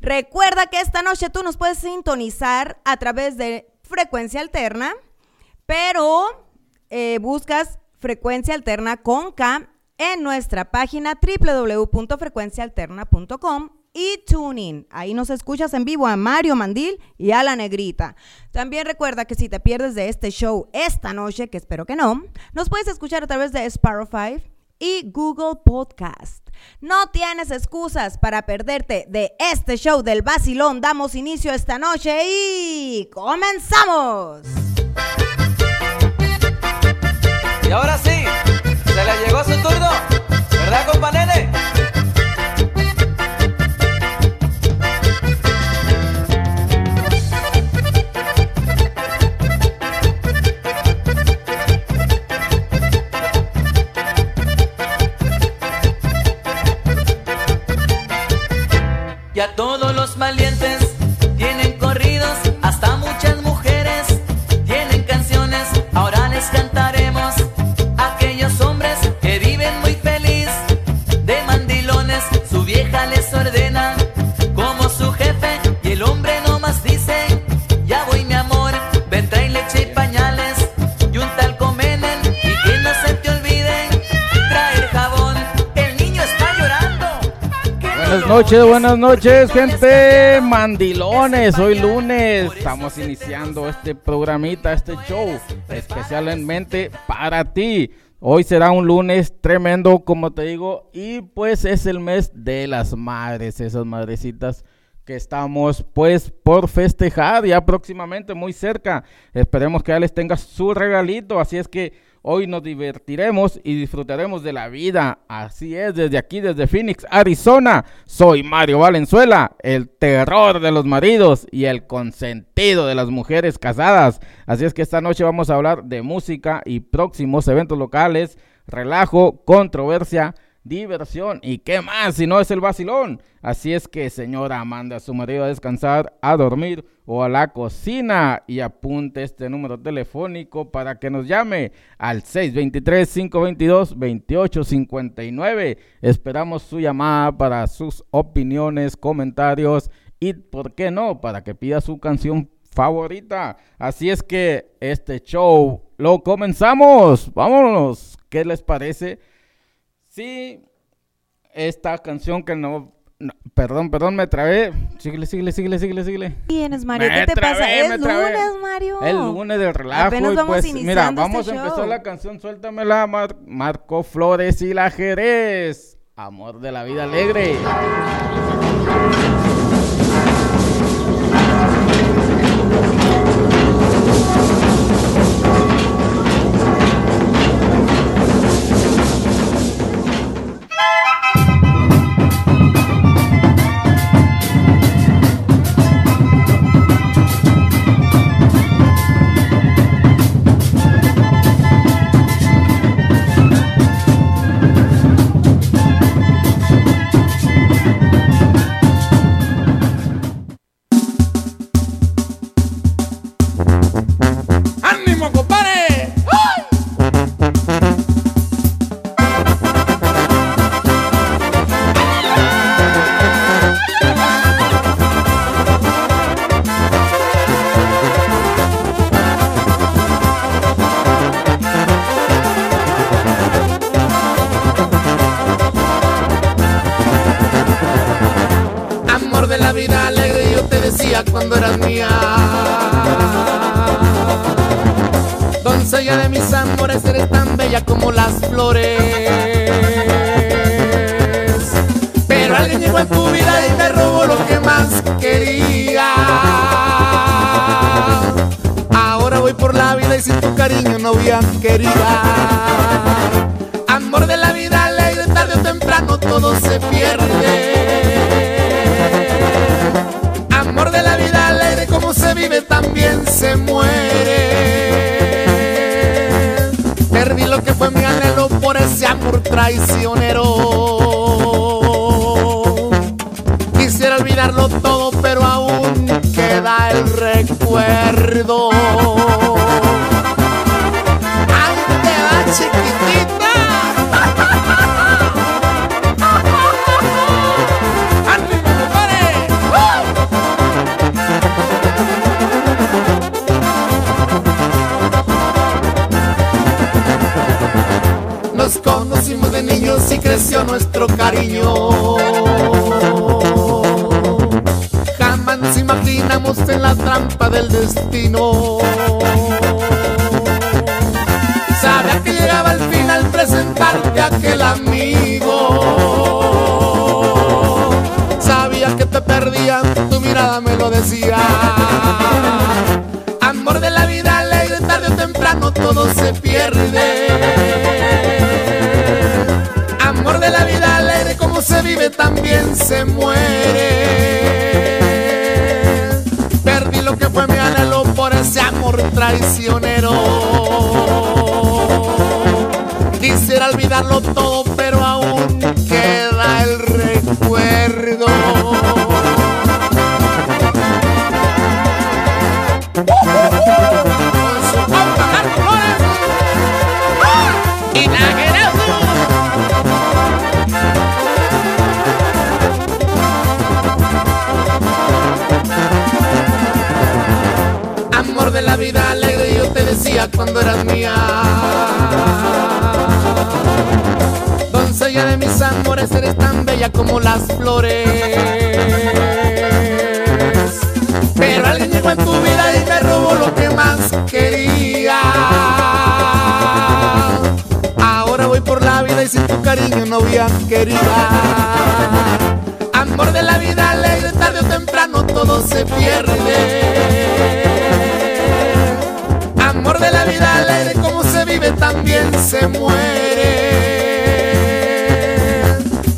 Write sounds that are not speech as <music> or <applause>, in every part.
Recuerda que esta noche tú nos puedes sintonizar a través de frecuencia alterna, pero eh, buscas frecuencia alterna con K en nuestra página www.frecuenciaalterna.com y TuneIn. Ahí nos escuchas en vivo a Mario Mandil y a la Negrita. También recuerda que si te pierdes de este show esta noche, que espero que no, nos puedes escuchar a través de Sparrow y Google Podcast. No tienes excusas para perderte de este show del vacilón. Damos inicio esta noche y comenzamos. Y ahora sí, se le llegó su turno, ¿verdad, compa Y a todos los valientes Buenas noches, buenas noches, gente. Mandilones, hoy lunes estamos iniciando este programita, este show, especialmente para ti. Hoy será un lunes tremendo, como te digo, y pues es el mes de las madres, esas madrecitas que estamos pues por festejar ya próximamente muy cerca. Esperemos que ya les tenga su regalito, así es que Hoy nos divertiremos y disfrutaremos de la vida. Así es, desde aquí, desde Phoenix, Arizona. Soy Mario Valenzuela, el terror de los maridos y el consentido de las mujeres casadas. Así es que esta noche vamos a hablar de música y próximos eventos locales, relajo, controversia diversión. ¿Y qué más si no es el vacilón? Así es que, señora, manda a su marido a descansar, a dormir o a la cocina y apunte este número telefónico para que nos llame al 623-522-2859. Esperamos su llamada para sus opiniones, comentarios y, ¿por qué no?, para que pida su canción favorita. Así es que este show lo comenzamos. Vámonos. ¿Qué les parece? Sí, esta canción que no, no, perdón, perdón, me trabé. Síguele, síguele, síguele, síguele, síguele. ¿Tienes, Mario? Me ¿Qué te trabé, pasa? Es lunes, Mario. El lunes del relajo. Apenas y vamos pues, mira, vamos este a empezar show. la canción, suéltamela, Mar Marco Flores y la Jerez. Amor de la vida alegre. Todo se pierde. Amor de la vida alegre, como se vive también se muere. Perdí lo que fue mi anhelo por ese amor traicionero. Quisiera olvidarlo todo, pero aún queda el recuerdo. Amor de la vida alegre, tarde o temprano todo se pierde. Amor de la vida alegre, como se vive también se muere. Perdí lo que fue mi anhelo por ese amor traicionero. Quisiera olvidarlo todo, cuando eras mía. Doncella de mis amores, eres tan bella como las flores. Pero alguien llegó en tu vida y me robó lo que más quería. Ahora voy por la vida y sin tu cariño no voy a querida. Amor de la vida alegre, tarde o temprano todo se pierde. De la vida alegre, como se vive también se muere.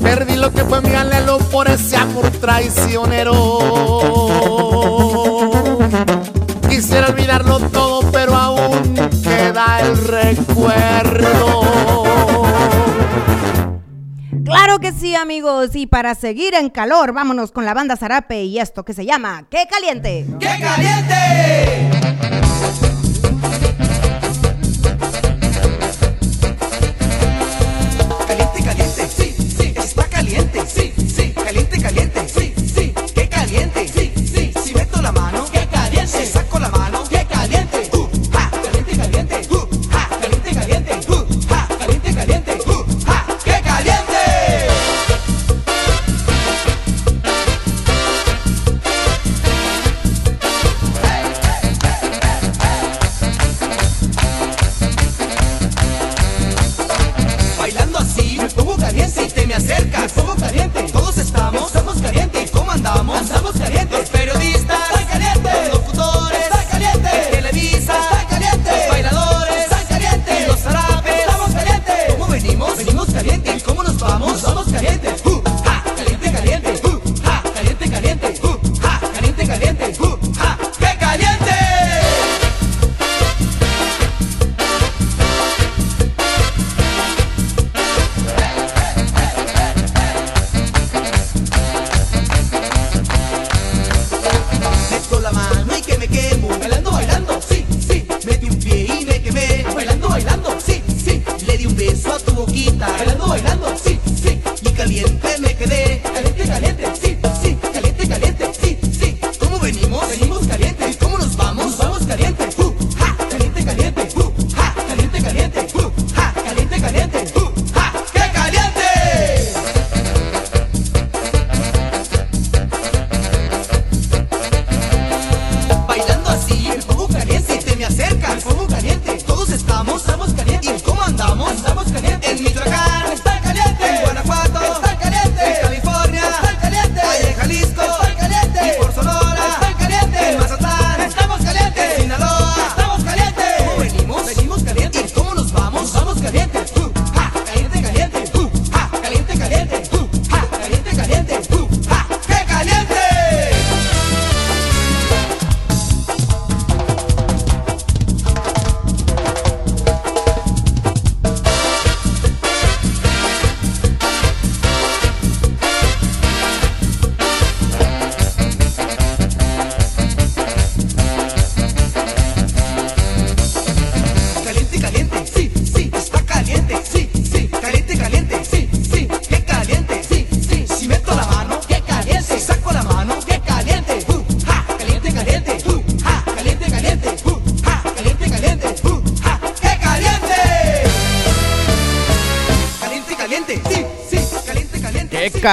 Perdí lo que fue mi anhelo por ese amor traicionero. Quisiera olvidarlo todo, pero aún queda el recuerdo. Claro que sí, amigos. Y para seguir en calor, vámonos con la banda Zarape y esto que se llama ¡Qué caliente! ¡Qué! Caliente,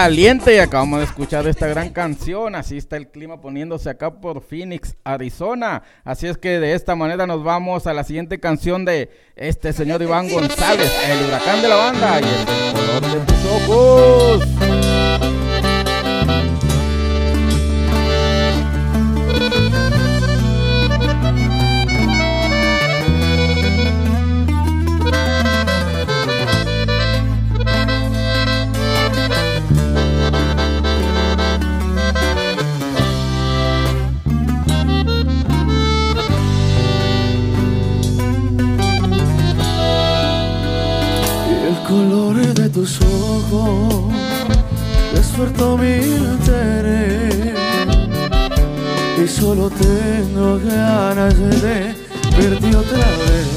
caliente y acabamos de escuchar esta gran canción. Así está el clima poniéndose acá por Phoenix, Arizona. Así es que de esta manera nos vamos a la siguiente canción de este señor Iván González, el huracán de la banda y el color de tus ojos. Solo tengo ganas de verte otra vez.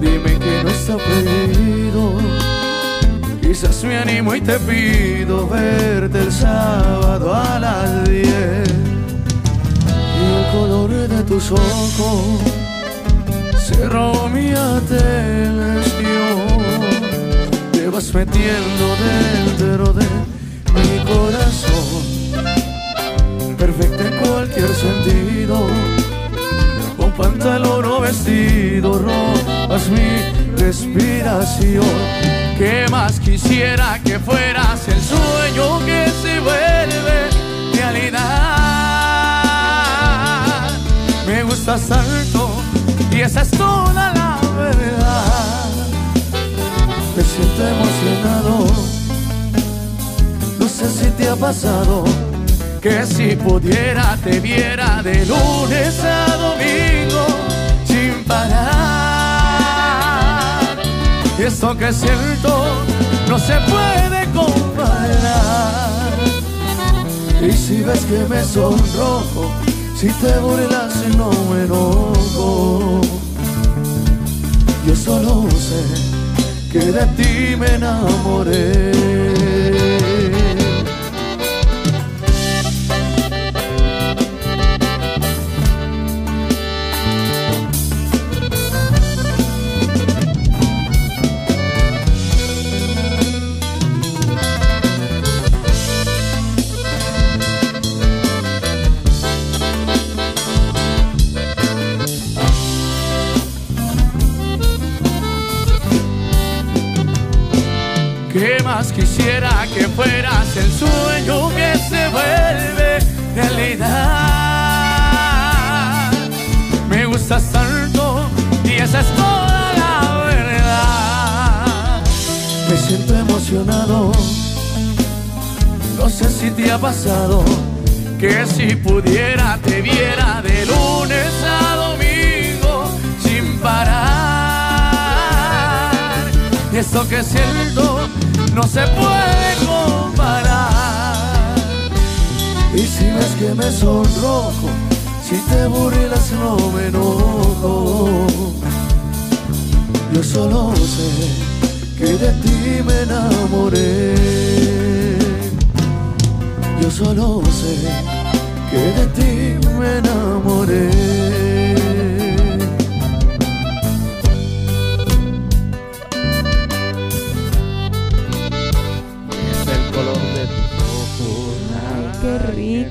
Dime que no está perdido, quizás me animo y te pido verte el sábado a las diez. Y el color de tus ojos cerró mi atención. Vas metiendo dentro de mi corazón, perfecta en cualquier sentido, con pantalón o vestido, robas mi respiración. ¿Qué más quisiera que fueras el sueño que se vuelve realidad? Me gustas tanto y esa es toda la verdad me siento emocionado. No sé si te ha pasado que si pudiera te viera de lunes a domingo sin parar. Esto que siento no se puede comparar. Y si ves que me sonrojo, si te burlas no me enojo, yo solo sé que de ti me enamoré. Que fueras el sueño que se vuelve realidad. Me gustas tanto y esa es toda la verdad. Me siento emocionado, no sé si te ha pasado que si pudiera te viera de lunes a domingo sin parar. Y esto que siento no se puede si ves que me sonrojo, si te burlas no me enojo. Yo solo sé que de ti me enamoré. Yo solo sé que de ti me enamoré.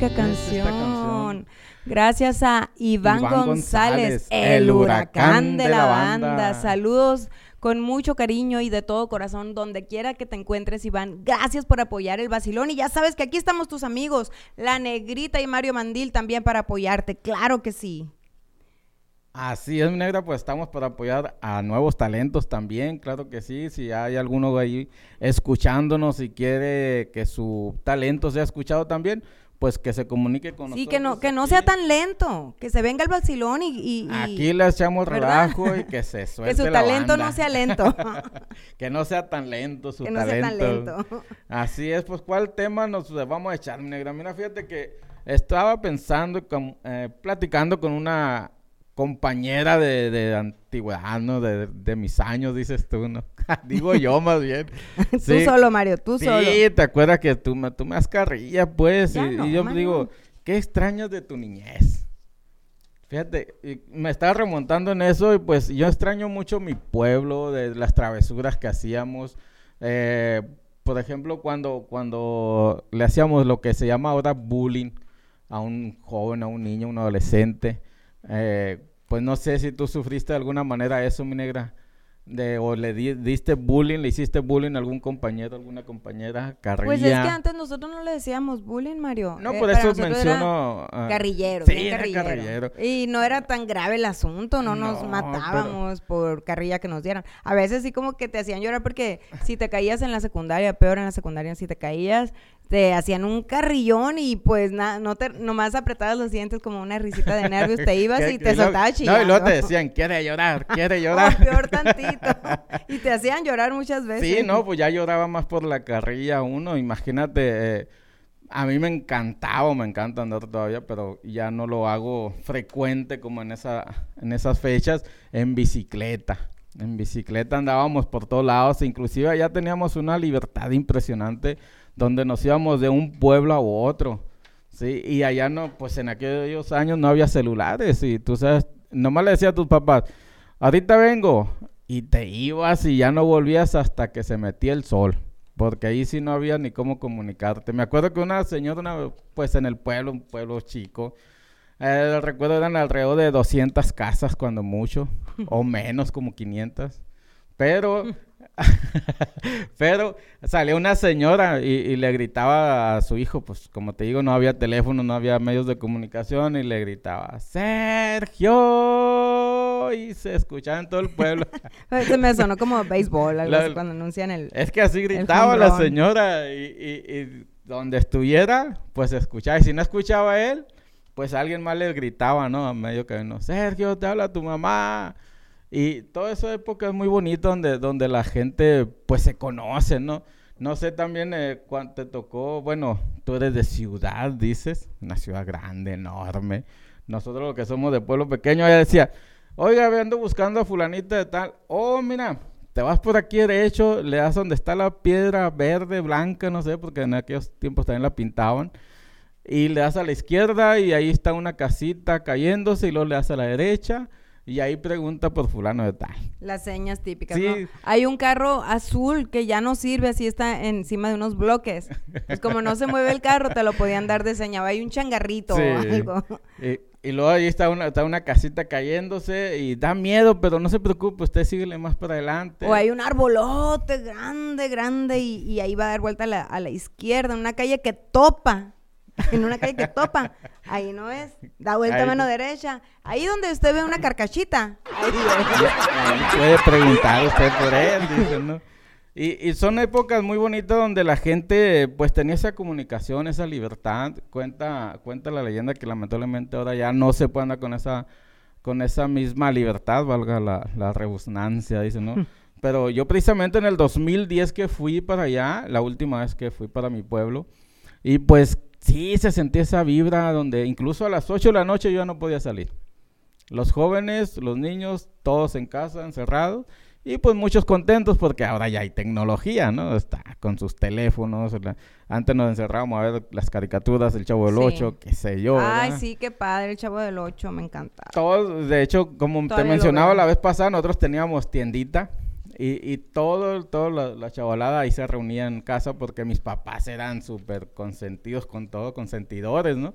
Canción. Gracias a Iván, González, el huracán de, la banda. Saludos con mucho cariño y de todo corazón, donde quiera que te encuentres, Iván. Gracias por apoyar el vacilón. Y ya sabes que aquí estamos tus amigos, La Negrita y Mario Mandil, también para apoyarte. Claro que sí. Así es, mi negra, pues estamos para apoyar a nuevos talentos también, claro que sí. Si hay alguno ahí escuchándonos y quiere que su talento sea escuchado también, pues que se comunique con nosotros. Sí, que no, que no sea tan lento, que se venga el vacilón y... aquí le echamos relajo y que se suelte <laughs> Que su talento no sea lento. <laughs> que no sea tan lento su que no Sea tan lento. Así es, pues ¿cuál tema nos vamos a echar, negra? Mira, fíjate que estaba pensando, eh, platicando con una compañera de, de antigüedad, ¿no? De, de, mis años, dices tú, ¿no? <laughs> Digo yo más bien. <laughs> tú solo, Mario, tú solo. Sí, te acuerdas que tú, me, tú me carrilla, pues. y, yo digo, ¿qué extrañas de tu niñez? Fíjate, me estaba remontando en eso y pues yo extraño mucho mi pueblo, de las travesuras que hacíamos. Eh, por ejemplo, cuando, cuando le hacíamos lo que se llama ahora bullying a un joven, a un niño, un adolescente, eh, pues no sé si tú sufriste de alguna manera eso, mi negra de o le di- diste bullying, le hiciste bullying a algún compañero, alguna compañera, carrilla. Pues es que antes nosotros no le decíamos bullying, Mario. No, Eh, por eso era menciono... ah, Carrillero, sí, era carrillero. carrillero. Y no era tan grave el asunto, no nos No, matábamos por carrilla que nos dieran. A veces sí como que te hacían llorar porque si te caías en la secundaria, peor en la secundaria, si te caías, te hacían un carrillón y pues na- no te, nomás apretabas los dientes como una risita de nervios, te <laughs> ibas y te soltabas No, chillando. y luego te decían, quiere llorar, quiere <laughs> Oh, llorar. peor tantito. <laughs> Y te hacían llorar muchas veces. Sí, no, pues ya lloraba más por la carrilla uno. Imagínate, eh, a mí me encantaba, me encanta andar todavía, pero ya no lo hago frecuente como en, esa, en esas fechas, en bicicleta. En bicicleta andábamos por todos lados, inclusive allá teníamos una libertad impresionante donde nos íbamos de un pueblo a otro. Sí, y allá no, pues en aquellos años no había celulares y tú sabes, nomás le decía a tus papás, ahorita vengo y te ibas y ya no volvías hasta que se metía el sol, porque ahí sí no había ni cómo comunicarte. Me acuerdo que una señora, una- pues en el pueblo, un pueblo chico, eh, recuerdo eran alrededor de 200 casas cuando mucho, <laughs> o menos como 500, pero... <laughs> Pero salió una señora y, y le gritaba a su hijo, pues como te digo, no había teléfono, no había medios de comunicación y le gritaba, Sergio, y se escuchaba en todo el pueblo. <laughs> Se me sonó como béisbol, algo La- así, cuando anuncian el... es que así gritaba la señora y, y- y donde estuviera, pues se escuchaba. Y si no escuchaba él, pues alguien más le gritaba, ¿no? A medio camino, Sergio, te habla tu mamá. Y toda esa época es muy bonita donde, donde la gente pues se conoce, ¿no? No sé también eh, cuánto te tocó, bueno, tú eres de ciudad, dices, una ciudad grande, enorme. Nosotros los que somos de pueblo pequeño, ella decía, oiga, ando buscando a fulanita de tal. Oh, mira, te vas por aquí derecho, le das donde está la piedra verde, blanca, no sé, porque en aquellos tiempos también la pintaban. Y le das a la izquierda y ahí está una casita cayéndose y luego le das a la derecha y ahí pregunta por fulano de tal. Las señas típicas, Sí. ¿no? Hay un carro azul que ya no sirve, así está encima de unos bloques. Pues como no se mueve el carro, te lo podían dar de señal. Hay un changarrito Sí. o algo. Y, y luego ahí está una, está una casita cayéndose y da miedo, pero no se preocupe, usted síguele más para adelante. O hay un arbolote grande, grande, y, y ahí va a dar vuelta a la, a la izquierda, en una calle que topa. <laughs> En una calle que topa. Ahí no es. Da vuelta Ahí- mano derecha. Ahí donde usted ve una carcachita. Ahí puede preguntar usted por él, dice, ¿no? Y, y son épocas muy bonitas donde la gente pues tenía esa comunicación, esa libertad. Cuenta, cuenta la leyenda que lamentablemente ahora ya no se puede andar con esa, con esa misma libertad, valga la, la redundancia, dice, ¿no? Pero yo precisamente en el 2010 que fui para allá, la última vez que fui para mi pueblo, y pues sí se sentía esa vibra donde incluso a las 8 de la noche yo ya no podía salir. Los jóvenes, los niños, todos en casa, encerrados. Y pues muchos contentos porque ahora ya hay tecnología, ¿no? Está con sus teléfonos. Antes nos encerrábamos a ver las caricaturas, el Chavo del Sí. Ocho, qué sé yo. Ay, ¿verdad? sí, qué padre, el chavo del 8, me encanta. Todos, de hecho, como te Todavía lo mencionaba la vez pasada, nosotros teníamos tiendita y, y todo, todo la, la chavalada ahí se reunía en casa porque mis papás eran súper consentidos con todo, consentidores, ¿no?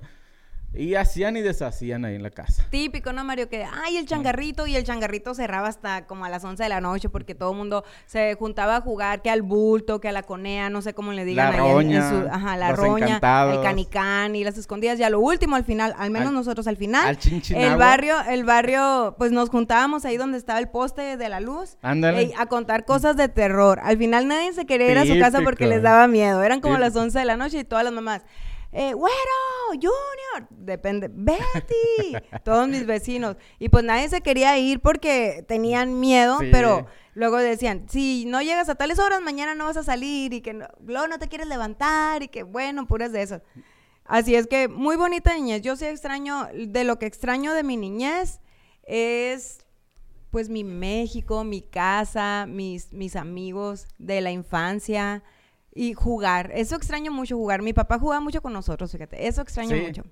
Y hacían y deshacían ahí en la casa. Típico, ¿no, Mario? Que, ay, el changarrito, y el changarrito cerraba hasta como a las 11 de la noche porque todo el mundo se juntaba a jugar, que al bulto, que a la conea, no sé cómo le digan. La ahí en- en roña, su- ajá, la los roña, encantados. el canicán y las escondidas. Ya lo último, al final, al menos Al- nosotros al final, al el barrio, el barrio, pues nos juntábamos ahí donde estaba el poste de la luz. Ándale. ey, a contar cosas de terror. Al final nadie se quería ir a su casa porque les daba miedo. Eran como las Típico. 11 de la noche y todas las mamás. Eh, güero, Junior, depende, Betty, <laughs> todos mis vecinos. Y pues nadie se quería ir porque tenían miedo, Sí. pero luego decían, si no llegas a tales horas, mañana no vas a salir y que no, luego no te quieres levantar y que bueno, puras de esas. Así es que muy bonita niñez. Yo sí extraño, de lo que extraño de mi niñez es pues mi México, mi casa, mis, mis amigos de la infancia y jugar. Eso extraño mucho jugar. Mi papá jugaba mucho con nosotros, fíjate. Eso extraño Sí. mucho.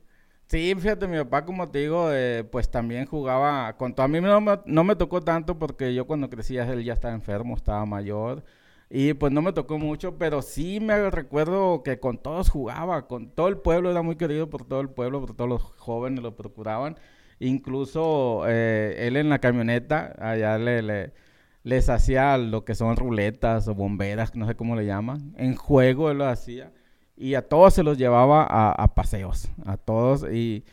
Sí, fíjate, mi papá, como te digo, eh, pues también jugaba con todo. A mí no me, no me tocó tanto porque yo cuando crecía él ya estaba enfermo, estaba mayor. Y pues no me tocó mucho, pero sí me recuerdo que con todos jugaba, con todo el pueblo, era muy querido por todo el pueblo, por todos los jóvenes lo procuraban. Incluso eh, él en la camioneta, allá le, le- les hacía lo que son ruletas o bomberas, no sé cómo le llaman. En juego él lo hacía. Y a todos se los llevaba a, a paseos, a todos. Y,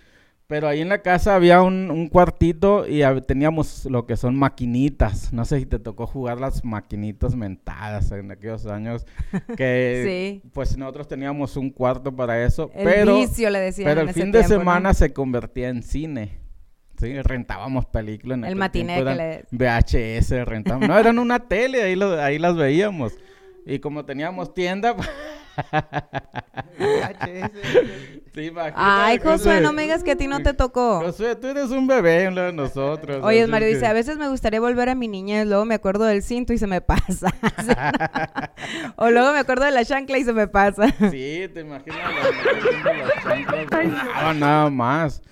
pero ahí en la casa había un, un cuartito y hab- teníamos lo que son maquinitas. No sé si te tocó jugar las maquinitas mentadas en aquellos años. <laughs> Que Sí. pues nosotros teníamos un cuarto para eso. El pero vicio le decían pero en el ese fin de semana se convertía en cine. Sí, rentábamos películas. en El matiné que eran VHS, rentábamos. No, eran una tele, ahí, lo- ahí las veíamos. Y como teníamos tienda... <laughs> sí, Ay, Josué, no me digas que a ti no te tocó. Josué, tú eres un bebé en lo de nosotros. Oye, Mario que- dice, a veces me gustaría volver a mi niñez, luego me acuerdo del cinto y se me pasa. <laughs> o luego me acuerdo de la chancla y se me pasa. Sí, te imaginas las- las chanclas volaban nada más.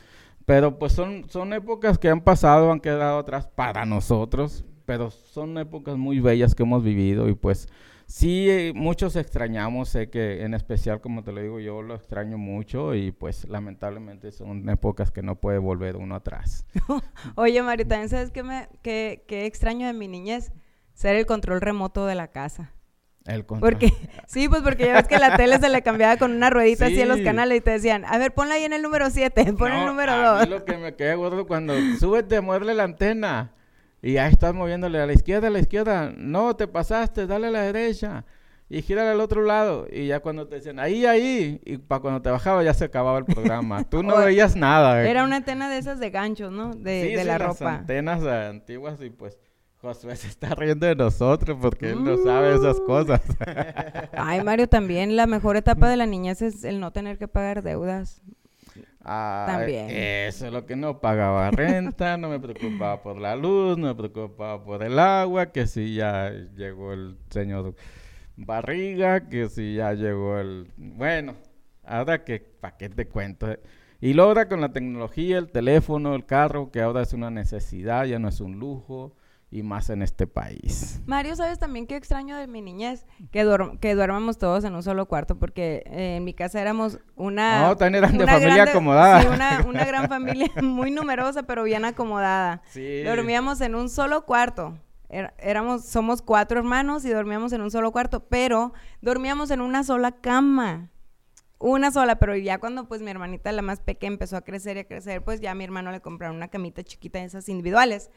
Pero pues son, son épocas que han pasado, han quedado atrás para nosotros, pero son épocas muy bellas que hemos vivido y pues sí, eh, muchos extrañamos, sé que en especial, como te lo digo, yo lo extraño mucho y pues lamentablemente son épocas que no puede volver uno atrás. <laughs> Oye, Mario, también sabes qué, me, qué extraño de mi niñez? Ser el control remoto de la casa. El control. Porque, <laughs> sí, pues porque ya ves que la tele se le cambiaba con una ruedita así en los Sí. canales y te decían, a ver, ponla ahí en el número 7, <laughs> pon el No, número a 2. mí lo que me queda gordo cuando súbete, muévele la antena y ahí estás moviéndole a la izquierda, a la izquierda. No, te pasaste, dale a la derecha y gírale al otro lado. Y ya cuando te decían ahí, ahí, y para cuando te bajaba ya se acababa el programa. Tú <laughs> no veías nada. Era una antena de esas de ganchos, ¿no? De, Sí, de sí, la las ropa. antenas antiguas y pues Josué se está riendo de nosotros porque él no sabe esas cosas. <laughs> Ay, Mario, también la mejor etapa de la niñez es el no tener que pagar deudas. Ah, También. Eso es lo que no pagaba renta, no me preocupaba por la luz, no me preocupaba por el agua, que si ya llegó el señor Barriga, que si ya llegó el... Bueno, ahora que, ¿para qué te cuento? Y ahora con la tecnología, el teléfono, el carro, que ahora es una necesidad, ya no es un lujo, y más en este país. Mario, ¿sabes también qué extraño de mi niñez? Que, duerm- que duermamos todos en un solo cuarto, porque eh, en mi casa éramos una... No, también eran de familia grande- acomodada. Sí, una, una gran <laughs> familia muy numerosa, pero bien acomodada. Sí. Dormíamos en un solo cuarto. Era- éramos, somos cuatro hermanos y dormíamos en un solo cuarto, pero dormíamos en una sola cama. Una sola, pero ya cuando pues mi hermanita, la más pequeña, empezó a crecer y a crecer, pues ya a mi hermano le compraron una camita chiquita de esas individuales.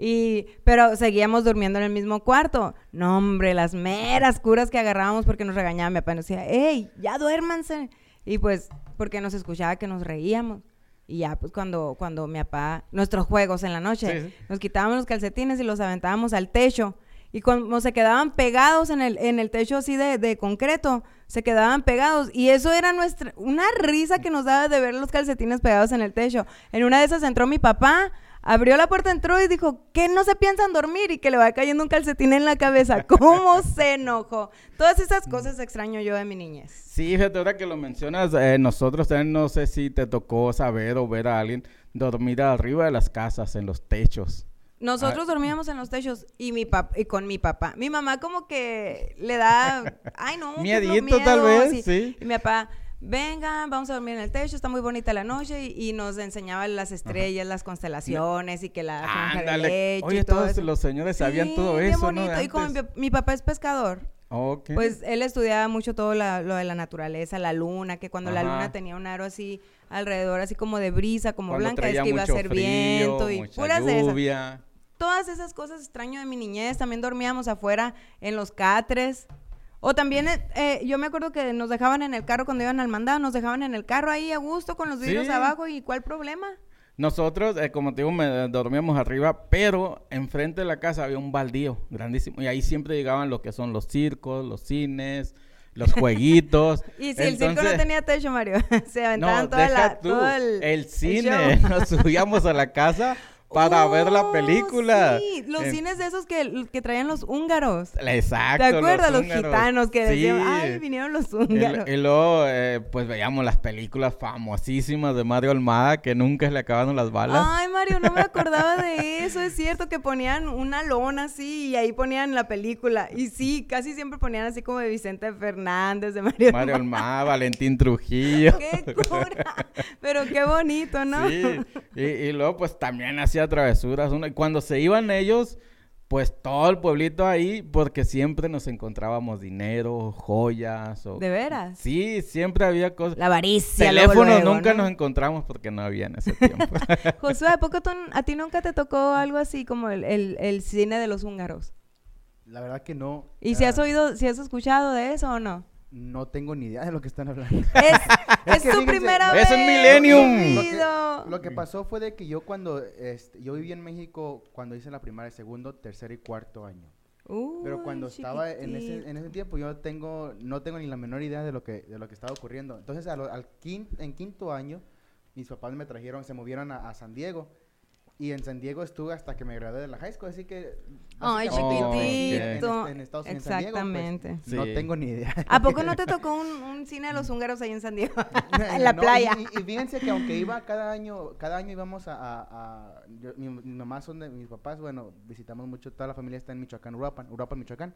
Y, pero seguíamos durmiendo en el mismo cuarto. No, hombre, las meras curas que agarrábamos porque nos regañaba mi papá. Nos decía, ¡Ey, ya duérmanse! Y pues, porque nos escuchaba que nos reíamos. Y ya, pues, cuando, cuando mi papá, nuestros juegos en la noche, Sí, sí. nos quitábamos los calcetines y los aventábamos al techo. Y como se quedaban pegados en el, en el techo así de, de concreto, se quedaban pegados. Y eso era nuestra, una risa que nos daba de ver los calcetines pegados en el techo. En una de esas entró mi papá, abrió la puerta, entró y dijo, que no se piensan dormir y que le va cayendo un calcetín en la cabeza. <laughs> ¿Cómo se enojó? Todas esas cosas extraño yo de mi niñez. Sí, fíjate, ahora que lo mencionas, eh, nosotros también no sé si te tocó saber o ver a alguien dormir arriba de las casas, en los techos. Nosotros dormíamos en los techos y mi pap y con mi papá. Mi mamá como que le da, <laughs> ay no, Miedito, tal vez, sí. Y mi papá, venga, vamos a dormir en el techo, está muy bonita la noche y, y nos enseñaba las estrellas, las constelaciones y que la franja de leche Oye, y todo todos eso. los señores sabían Sí, todo eso, ¿no? bonito. De Y como mi, papá es pescador, pues él estudiaba mucho todo la- lo de la naturaleza, la luna, que cuando la luna tenía un aro así alrededor, así como de brisa, como Cuando blanca, es que iba a ser frío, viento y puras de esas todas esas cosas extraño de mi niñez. También dormíamos afuera en los catres. O también, eh, eh, yo me acuerdo que nos dejaban en el carro cuando iban al mandado, nos dejaban en el carro ahí a gusto con los vidrios Sí. abajo y ¿cuál problema? Nosotros, eh, como te digo, me, dormíamos arriba, pero enfrente de la casa había un baldío grandísimo. Y ahí siempre llegaban lo que son los circos, los cines, los jueguitos. <laughs> Y si el circo no tenía techo, Mario, <laughs> se aventaban No, toda deja la, tú, todo el, cine. <laughs> Nos subíamos a la casa para ver la Oh, película. Sí, los cines de esos que, que traían los húngaros. Exacto. ¿Te acuerdas? Los, húngaros. gitanos que decían, ay, vinieron los húngaros. y luego, eh, pues veíamos las películas famosísimas de Mario Almada que nunca le acabaron las balas. Ay, Mario, no me acordaba de <laughs> eso. Es cierto que ponían una lona así y ahí ponían la película. Y sí, casi siempre ponían así como de Vicente Fernández, de Mario. Mario Almada, Valentín Trujillo. <laughs> ¡Qué cura! Pero qué bonito, ¿no? Sí, y, y luego pues también hacía travesuras. uno- y cuando se iban ellos, pues todo el pueblito ahí, porque siempre nos encontrábamos dinero, joyas. O... ¿De veras? Sí, siempre había cosas. La avaricia. Teléfonos luego, nunca ¿no? nos encontramos porque no había en ese tiempo. <laughs> Josué, ¿a poco tú- a ti nunca te tocó algo así como el, el- el cine de los húngaros? La verdad que no. ¿Y si Ah, has oído, si has escuchado de eso o no? No tengo ni idea de lo que están hablando. Es, <laughs> Es es fíjense, primera Es vez. un millennium. Lo que, lo que pasó fue de que yo cuando, este, yo viví en México cuando hice la primaria, segundo, tercer y cuarto año. Pero cuando estaba en ese, en ese tiempo yo tengo, no tengo ni la menor idea de lo que, de lo que estaba ocurriendo. Entonces a lo- al quin- en quinto año mis papás me trajeron, se movieron a, a San Diego. Y en San Diego estuve hasta que me gradué de la high school, así que... Ay, chiquitito. en, en Estados Unidos, en San Diego, pues, Exactamente. no tengo ni idea. ¿A poco no te <laughs> tocó un, un cine de los húngaros ahí en San Diego? <laughs> <laughs> en la No, playa. Y, fíjense que aunque iba cada año, cada año íbamos a, a- a- yo- mi, mi mamá son de mis papás, bueno, visitamos mucho, toda la familia está en Michoacán, Uruapan, Uruapan, Michoacán.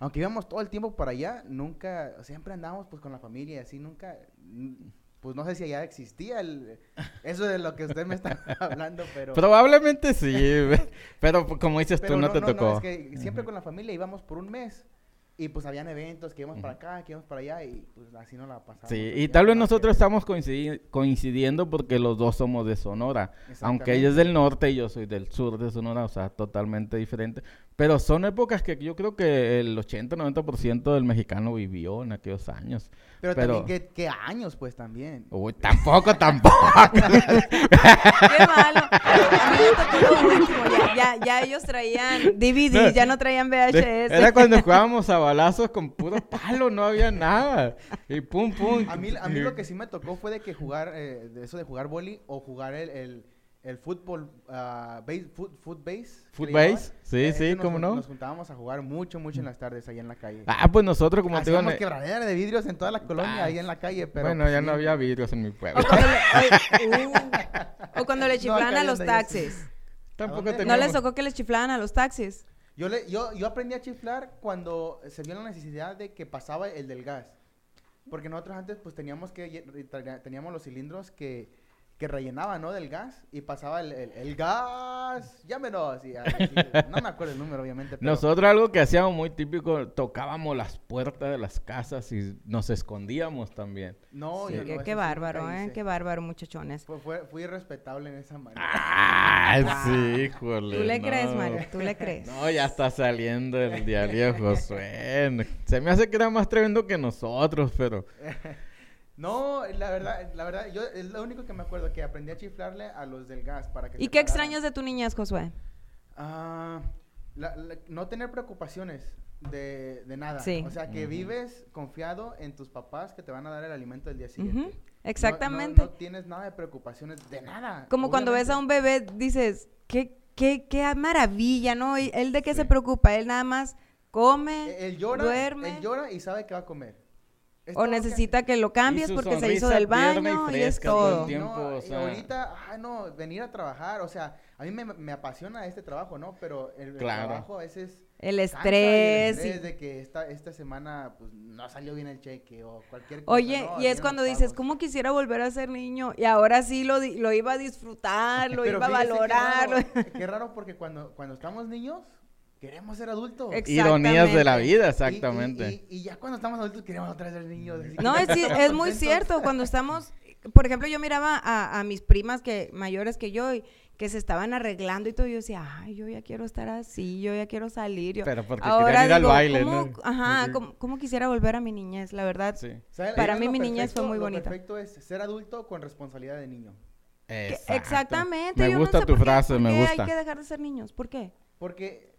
Aunque íbamos todo el tiempo para allá, nunca, siempre andábamos pues con la familia y así, nunca, pues no sé si allá existía el, eso de lo que usted me está <laughs> hablando, pero... Probablemente sí, <laughs> pero como dices pero tú, no, te tocó. es que siempre con la familia íbamos por un mes. Y pues habían eventos que íbamos para acá, que íbamos para allá y pues así no la pasamos. Sí, y tal vez que nosotros ver. estamos coincidi- coincidiendo porque los dos somos de Sonora. Aunque ella es del norte y yo soy del sur de Sonora, o sea, totalmente diferente. Pero son épocas que yo creo que el 80-90% del mexicano vivió en aquellos años. Pero, pero- también, ¿qué, qué años pues también? Uy, tampoco, <laughs> tampoco. Qué malo. A mí me tocó lo último. Ya, ya, ya ellos traían DVD, ya no traían VHS. Era cuando jugábamos a balazos con puro palo, no había nada. Y pum, pum. A mí, a mí lo que sí me tocó fue de que jugar, eh, de eso de jugar boli o jugar el, el, el fútbol, ah, base, foot, foot base. Foot base, sí, Eh, sí, nos cómo no. Nos juntábamos a jugar mucho, mucho en las tardes ahí en la calle. Ah, pues nosotros, como te digo, Hacíamos quebradera de vidrios en toda la colonia, Ah, ahí en la calle, pero... bueno, pues, ya sí. no había vidrios en mi pueblo. O cuando le, ay, <laughs> uh, o cuando le No, chiflaban a los taxis. Tampoco dónde? ¿No les tocó que les chiflaban a los taxis? Yo, le, yo, yo aprendí a chiflar cuando se vio la necesidad de que pasaba el del gas. Porque nosotros antes pues teníamos que teníamos los cilindros que, que rellenaban, ¿no? Del gas y pasaba el, el, el gas, llámenos. Y así, <laughs> no me acuerdo el número, obviamente. Pero, Nosotros algo que hacíamos muy típico, tocábamos las puertas de las casas y nos escondíamos también. No, Sí, yo qué, qué bárbaro, ¿eh? Qué bárbaro, muchachones. Fue, fue- fui irrespetable en esa manera. Ah, sí, híjole. ¿Tú le no. crees, Mario? ¿Tú le crees? No, ya está saliendo el diario de Josué. Se me hace que era más tremendo que nosotros, pero... <laughs> No, la verdad, la verdad, yo es lo único que me acuerdo que aprendí a chiflarle a los del gas para que ¿Y qué pararan. extrañas de tu niñez, Josué? Ah, la- la- no tener preocupaciones de, de nada. Sí. O sea, que vives confiado en tus papás que te van a dar el alimento del día siguiente. Ujú, No- no- Exactamente. No, tienes nada de preocupaciones de nada. Como cuando ves a un bebé, dices, qué, qué, qué maravilla, ¿no? ¿Y ¿Él de qué se preocupa? Él nada más come, Él llora, duerme, él llora y sabe que va a comer. O necesita que lo cambies porque se hizo del y baño y, es todo el todo. tiempo. No, o y ahorita, ah, no, venir a trabajar, o sea, a mí me, me apasiona este trabajo, ¿no? Pero el, trabajo a veces El estrés. el y- de que esta, esta semana pues no salió bien el cheque o cualquier cosa. Oye, ¿no? y es cuando dices. ¿cómo quisiera volver a ser niño? Y ahora sí lo, di- lo iba a disfrutar, lo Pero iba a fíjese qué valorar. raro, Qué raro porque cuando, cuando estamos niños queremos ser adultos. Ironías de la Exactamente. vida, Y- y- exactamente. Y, y ya cuando estamos adultos queremos otra vez ser niños. No, es, <laughs> es muy cierto. Cuando estamos, por ejemplo, yo miraba a, a mis primas que mayores que yo y que se estaban arreglando y todo. Yo decía, ay, yo ya quiero estar así, yo ya quiero salir. Yo, Pero porque ahora querían ir al baile, ¿cómo- ¿no? Ajá, Sí. ¿cómo, cómo quisiera volver a mi niñez? La verdad, Sí. Para mí mi niñez fue perfecto- muy lo bonita. perfecto es ser adulto con responsabilidad de niño. Exacto. exactamente. Me yo gusta no sé tu por qué- frase, por me gusta. hay que dejar de ser niños? ¿Por qué? Porque,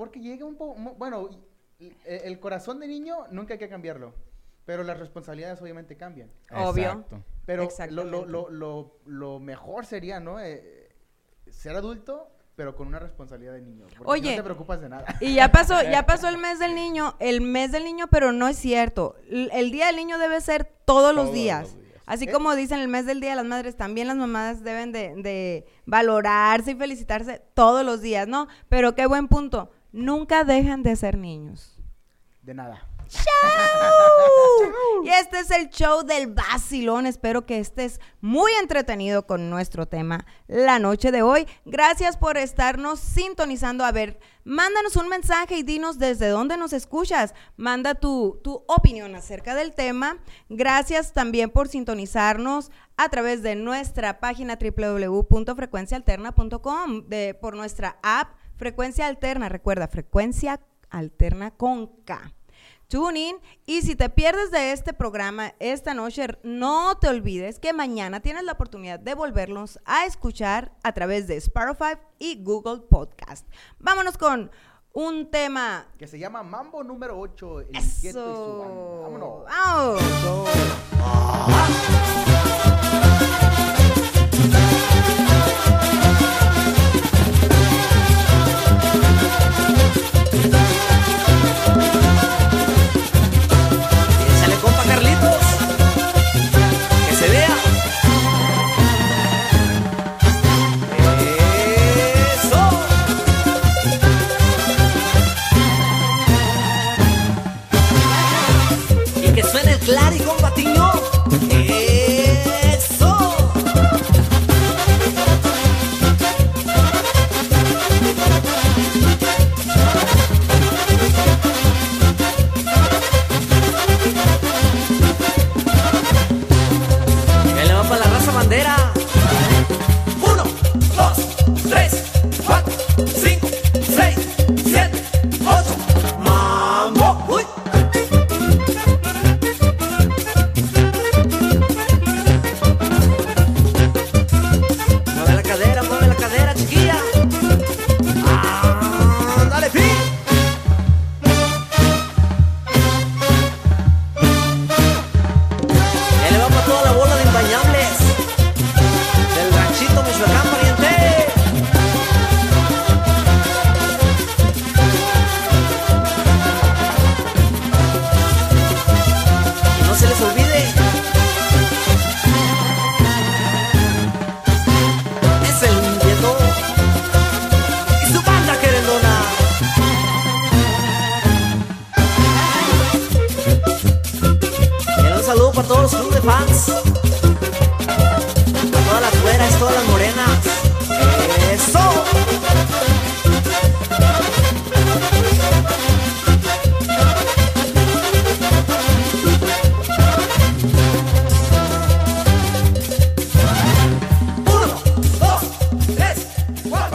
porque llega un poco, bueno, y- el, corazón de niño nunca hay que cambiarlo, pero las responsabilidades obviamente cambian. Obvio. Exacto. Pero lo, lo, lo, lo, lo mejor sería, ¿no? Eh, ser adulto, pero con una responsabilidad de niño. porque Oye. no te preocupas de nada. Y ya pasó, <laughs> ya pasó el mes del niño, el mes del niño, pero no es cierto. L- El día del niño debe ser todos los Todos días. los días. Así Eh. como dicen el mes del día de las madres, también las mamás deben de, de valorarse y felicitarse todos los días, ¿no? Pero qué buen punto. Nunca dejan de ser niños. De nada. <laughs> Y este es el show del vacilón. Espero que estés muy entretenido con nuestro tema la noche de hoy. Gracias por estarnos sintonizando. A ver, mándanos un mensaje y dinos desde dónde nos escuchas. Manda tu, tu opinión acerca del tema. Gracias también por sintonizarnos a través de nuestra página www.frecuenciaalterna.com, de, por nuestra app Frecuencia Alterna. Recuerda, Frecuencia Alterna con K. Tune in y si te pierdes de este programa esta noche, no te olvides que mañana tienes la oportunidad de volverlos a escuchar a través de Spotify y Google Podcast. Vámonos con un tema. Que se llama Mambo número 8, el inquieto y su Eso. banda. Vámonos. Vamos. Échale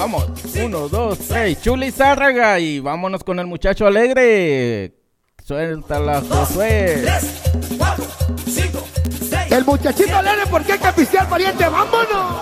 Vamos, uno, dos, tres. Chuli Zárraga y vámonos con el muchacho alegre. Suéltala, Josué. Tres, cuatro, cinco, seis. El muchachito alegre, ¿por qué hay que pistear, pariente? ¡Vámonos,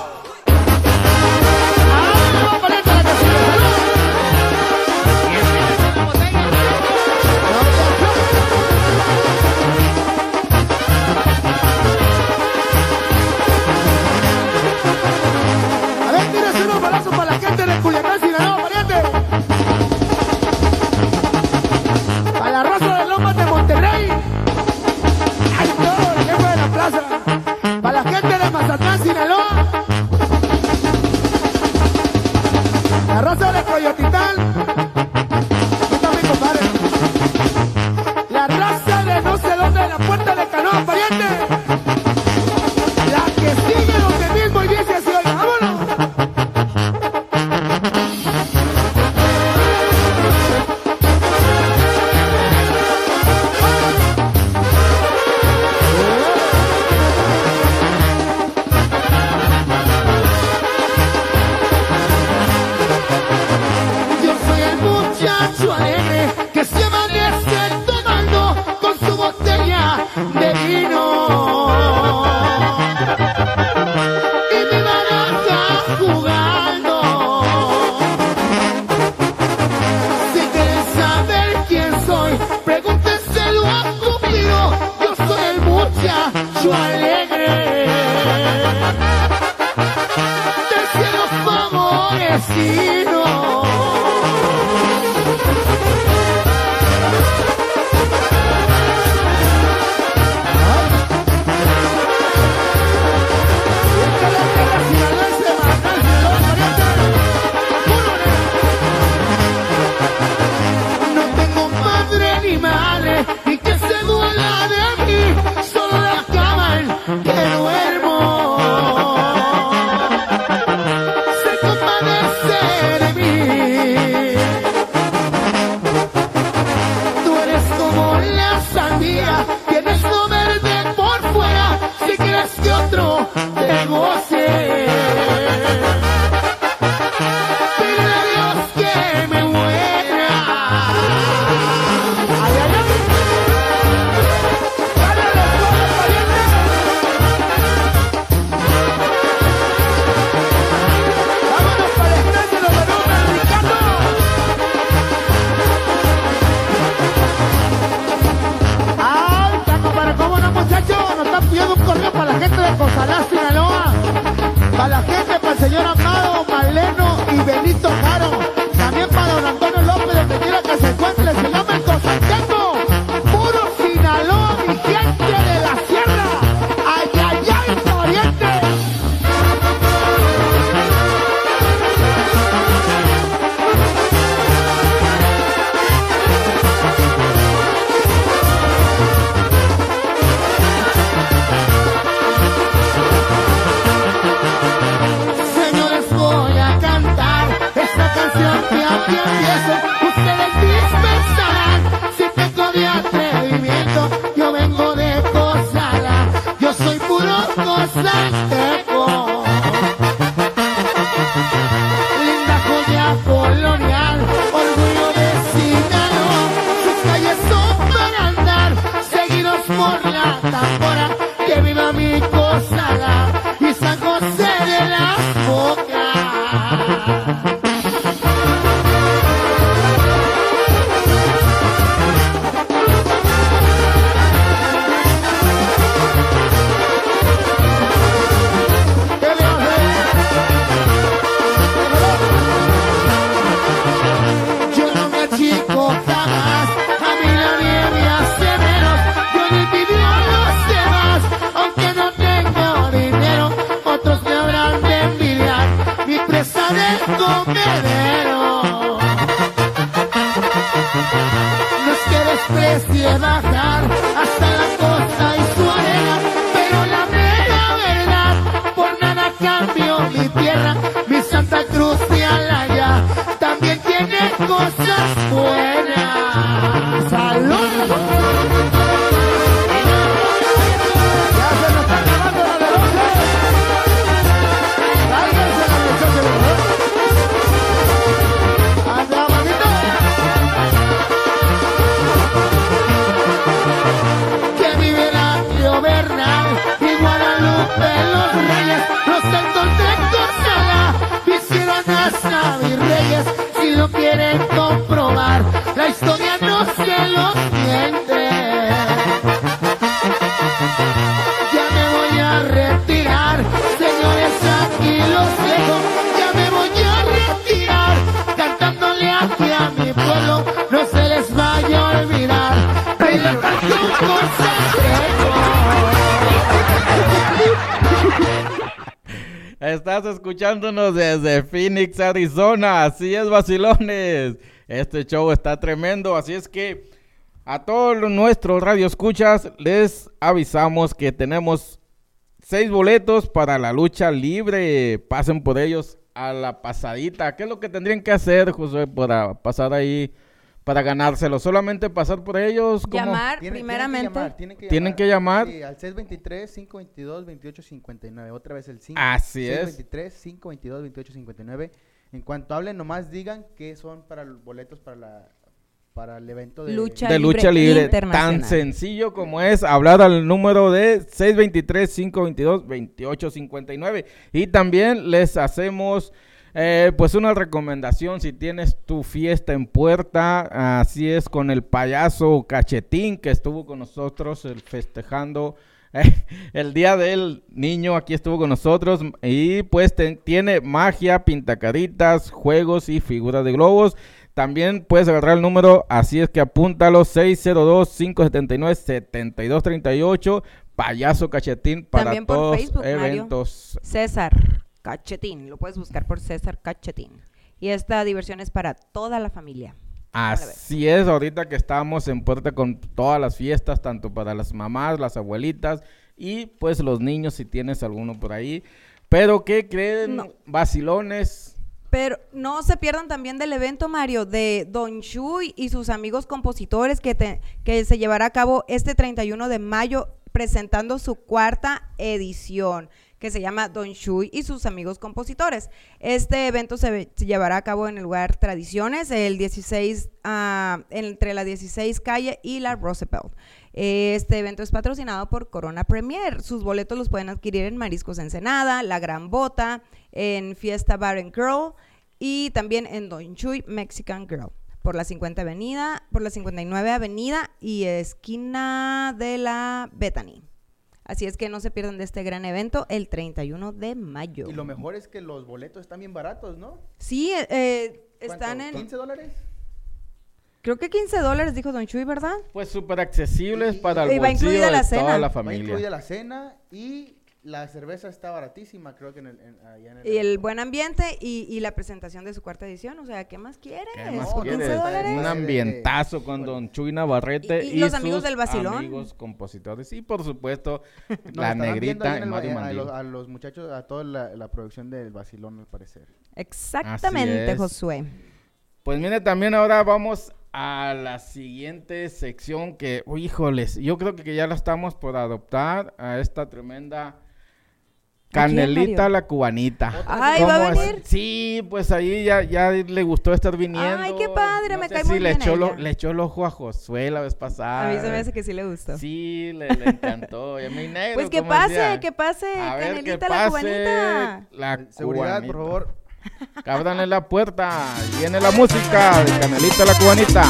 todo perdero. Nos que despreciaba estás escuchándonos desde Phoenix, Arizona. Así es, vacilones. Este show está tremendo, así es que a todos nuestros radioescuchas les avisamos que tenemos seis boletos para la lucha libre. Pasen por ellos a la pasadita. ¿Qué es lo que tendrían que hacer, José, para pasar ahí para ganárselo. Solamente pasar por ellos. ¿cómo? Llamar tienen, primeramente. Tienen que llamar. Que llamar. ¿Tienen que llamar? Sí, al 623-522-2859. Otra vez el 5. Ah, así es. 623-522-2859. En cuanto hablen, nomás digan que son para los boletos para la para el evento de lucha de libre, lucha libre tan sencillo como es hablar al número de 623 522 2859 y también les hacemos eh, pues una recomendación, si tienes tu fiesta en puerta, así es con el payaso Cachetín que estuvo con nosotros el festejando <laughs> eh, el día del niño aquí estuvo con nosotros y pues te, tiene magia, pintacaritas, juegos y figuras de globos. También puedes agarrar el número, así es que apúntalo 602-579-7238, payaso cachetín para todos Facebook, eventos. César. Cachetín, lo puedes buscar por César Cachetín. Y esta diversión es para toda la familia. Así es, ahorita que estamos en puerta con todas las fiestas, tanto para las mamás, las abuelitas y pues los niños si tienes alguno por ahí. Pero ¿qué creen? No. Vacilones. Pero no se pierdan también del evento, Mario, de Don Shui y sus amigos compositores que, te- que se llevará a cabo este 31 de mayo presentando su cuarta edición que se llama Don Shui y sus amigos compositores. Este evento se, llevará a cabo en el lugar Tradiciones, el 16, ah, entre la 16 calle y la Roosevelt. Este evento es patrocinado por Corona Premier. Sus boletos los pueden adquirir en Mariscos Ensenada, La Gran Bota, en Fiesta Bar and Girl y también en Don Chuy Mexican Girl. Por la 50 Avenida, por la 59 Avenida y esquina de la Bethany. Así es que no se pierdan de este gran evento el 31 de mayo. Y lo mejor es que los boletos están bien baratos, ¿no? Sí, eh, eh, están en. ¿15 dólares? Creo que 15 dólares, dijo Don Chuy, ¿verdad? Pues súper accesibles Y- para el y va bolsillo incluida la de toda la Va familia. incluida la cena y la cerveza está baratísima, creo que en el, en- allá en el Y el buen ambiente y, y la presentación de su cuarta edición. O sea, ¿qué más quieres? ¿Qué más Por quieres? 15 dólares. Un ambientazo con Don Chuy Navarrete Y- y, y los amigos sus del vacilón. amigos compositores. Y por supuesto, la negrita y Mario eh, a, los, a los muchachos, a toda la, la producción del Basilón, al parecer. Exactamente. Josué. Pues mire, también ahora vamos a la siguiente sección que, uy, híjoles, yo creo que ya la estamos por adoptar a esta tremenda Canelita la cubanita. Ay, ¿va a. Sí, pues ahí ya, ya le gustó estar viniendo. Ay, qué padre, me sé cae si muy le bien echó, lo- le echó el ojo a Josué la vez pasada. A mí se me hace que sí le gustó. Sí, le, le encantó. Y a mí negro, Pues que pase, decía. que pase, A ver, que Canelita la cubanita. La Seguridad, por cubanita. favor. <laughs> Ábranle la puerta. Viene la música de Canelita la Cubanita.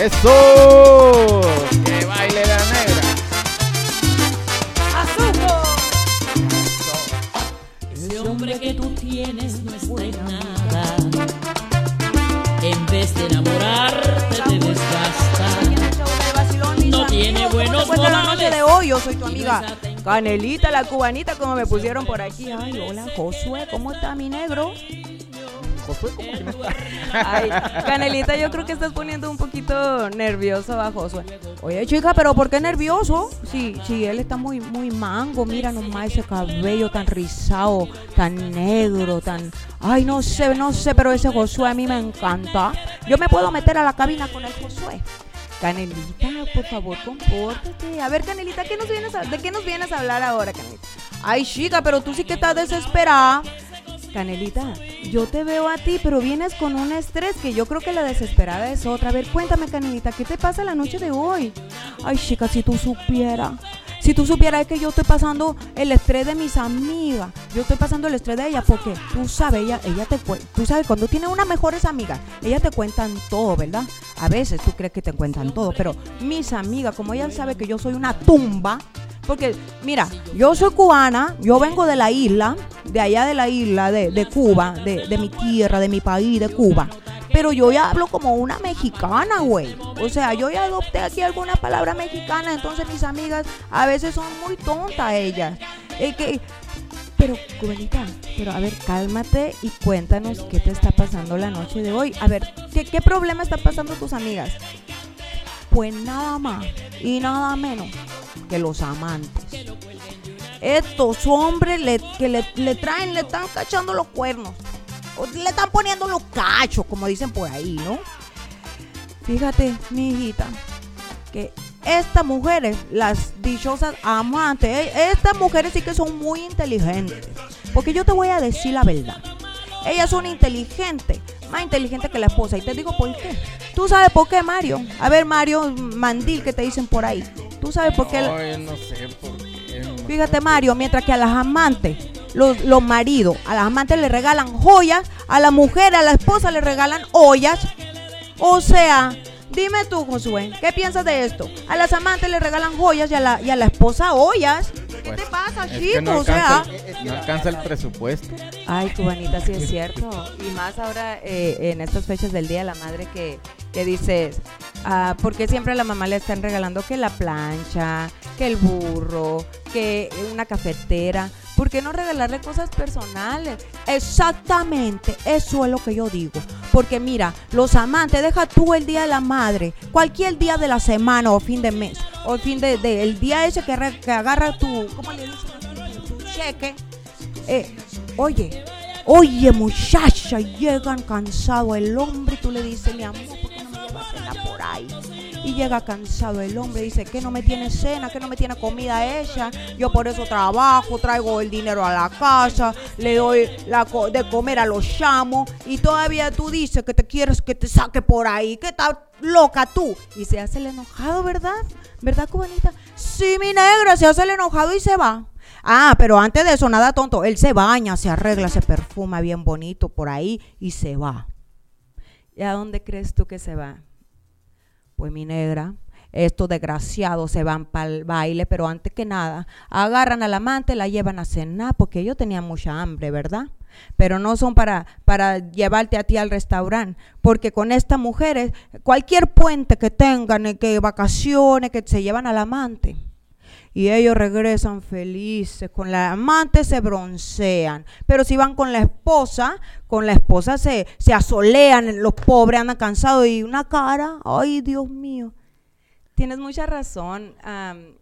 ¡Eso! ¡Que baile la negra! Que tú tienes no está en nada. En vez de enamorarte te desgasta. No tiene buenos ¿Cómo te encuentras la noche modales? de hoy? Yo soy tu amiga. Canelita la cubanita, como me pusieron por aquí. Ay, hola, Josué, ¿cómo está mi negro? Josué, ¿cómo que no está? <laughs> Ay, Canelita, yo creo que estás poniendo un poquito nervioso a Josué. Oye, chica, pero ¿por qué nervioso? Si, si él está muy, muy mango, mira nomás ese cabello tan rizado, tan negro, tan... Ay, no sé, no sé, pero ese Josué a mí me encanta. Yo me puedo meter a la cabina con el Josué. Canelita, por favor, compórtate. A ver, Canelita, ¿qué nos vienes a- ¿de qué nos vienes a hablar ahora, Canelita? Ay, chica, pero tú sí que estás desesperada. Canelita, yo te veo a ti, pero vienes con un estrés que yo creo que la desesperada es otra. A ver, cuéntame, Canelita, ¿qué te pasa la noche de hoy? Ay, chica, si tú supieras. Si tú supieras que yo estoy pasando el estrés de mis amigas. Yo estoy pasando el estrés de ellas porque tú sabes, ella, ella te tú sabes, cuando tienes unas mejores amigas, ellas te cuentan todo, ¿verdad? A veces tú crees que te cuentan todo, pero mis amigas, como ellas saben que yo soy una tumba, porque, mira, yo soy cubana, yo vengo de la isla, de allá de la isla, de, de Cuba, de, de mi tierra, de mi país, de Cuba. Pero yo ya hablo como una mexicana, güey. O sea, yo ya adopté aquí alguna palabra mexicana, entonces mis amigas a veces son muy tontas ellas. Eh, que, pero, cubanita, pero a ver, cálmate y cuéntanos qué te está pasando la noche de hoy. A ver, ¿qué, qué problema están pasando tus amigas? Pues nada más y nada menos que los amantes. Estos hombres que le, le traen, le están cachando los cuernos. Le están poniendo los cachos, como dicen por ahí, ¿no? Fíjate, mi hijita, que estas mujeres, las dichosas amantes, eh, estas mujeres sí que son muy inteligentes. Porque yo te voy a decir la verdad. Ellas son inteligentes, más inteligentes que la esposa. Y te digo por qué. ¿Tú sabes por qué, Mario? A ver, Mario Mandil, que te dicen por ahí. ¿Tú sabes por qué? la- Ay, no sé por qué. no Fíjate, Mario, mientras que a las amantes, los, los maridos, a las amantes le regalan joyas, a la mujer, a la esposa le regalan ollas. O sea, Dime tú, Josué, ¿qué piensas de esto? A las amantes le regalan joyas y a la, y a la esposa ollas. ¿Qué Pues, te pasa, es chico? no o sea, no alcanza el presupuesto. Ay, cubanita, sí es cierto. <laughs> Y más ahora eh, en estas fechas del Día de la Madre que, que dices, ah, porque siempre a la mamá le están regalando que la plancha, que el burro, que una cafetera. ¿Por qué no regalarle cosas personales? Exactamente, eso es lo que yo digo. Porque mira, los amantes, deja tú el Día de la Madre, cualquier día de la semana o fin de mes, o fin de, el día ese que, agarra tu, cheque. Eh, oye, oye muchacha, llegan cansado el hombre y tú le dices, mi amor, ¿por qué no me llevas cena por ahí? Y llega cansado el hombre, dice que no me tiene cena, que no me tiene comida hecha, yo por eso trabajo, traigo el dinero a la casa, le doy la co- de comer a los chamos y todavía tú dices que te quieres que te saque por ahí, que estás loca tú. Y se hace el enojado, ¿verdad? ¿Verdad, cubanita? Sí, mi negra, se hace el enojado y se va. Ah, pero antes de eso, nada tonto. Él se baña, se arregla, se perfuma bien bonito por ahí y se va. ¿Y a dónde crees tú que se va? Pues mi negra, estos desgraciados se van para el baile, pero antes que nada, agarran al amante, la llevan a cenar, porque ellos tenían mucha hambre, ¿verdad? Pero no son para, para llevarte a ti al restaurante, porque con estas mujeres, cualquier puente que tengan, eh, que vacaciones, que se llevan al amante y ellos regresan felices. Con la amante se broncean. Pero si van con la esposa, con la esposa se, se asolean, los pobres andan cansados y una cara, ay Dios mío. Tienes mucha razón. am,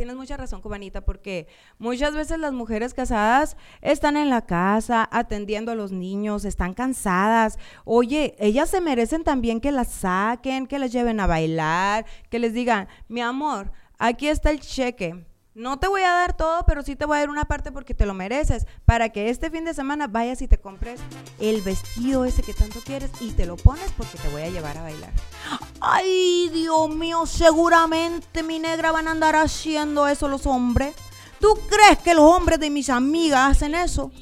Tienes mucha razón, Cubanita, porque muchas veces las mujeres casadas están en la casa atendiendo a los niños, están cansadas. Oye, ellas se merecen también que las saquen, que las lleven a bailar, que les digan, mi amor, aquí está el cheque. No te voy a dar todo, pero sí te voy a dar una parte porque te lo mereces, para que este fin de semana vayas y te compres el vestido ese que tanto quieres y te lo pones porque te voy a llevar a bailar. Ay, Dios mío, seguramente mi negra van a andar haciendo eso los hombres. ¿Tú crees que los hombres de mis amigas hacen eso?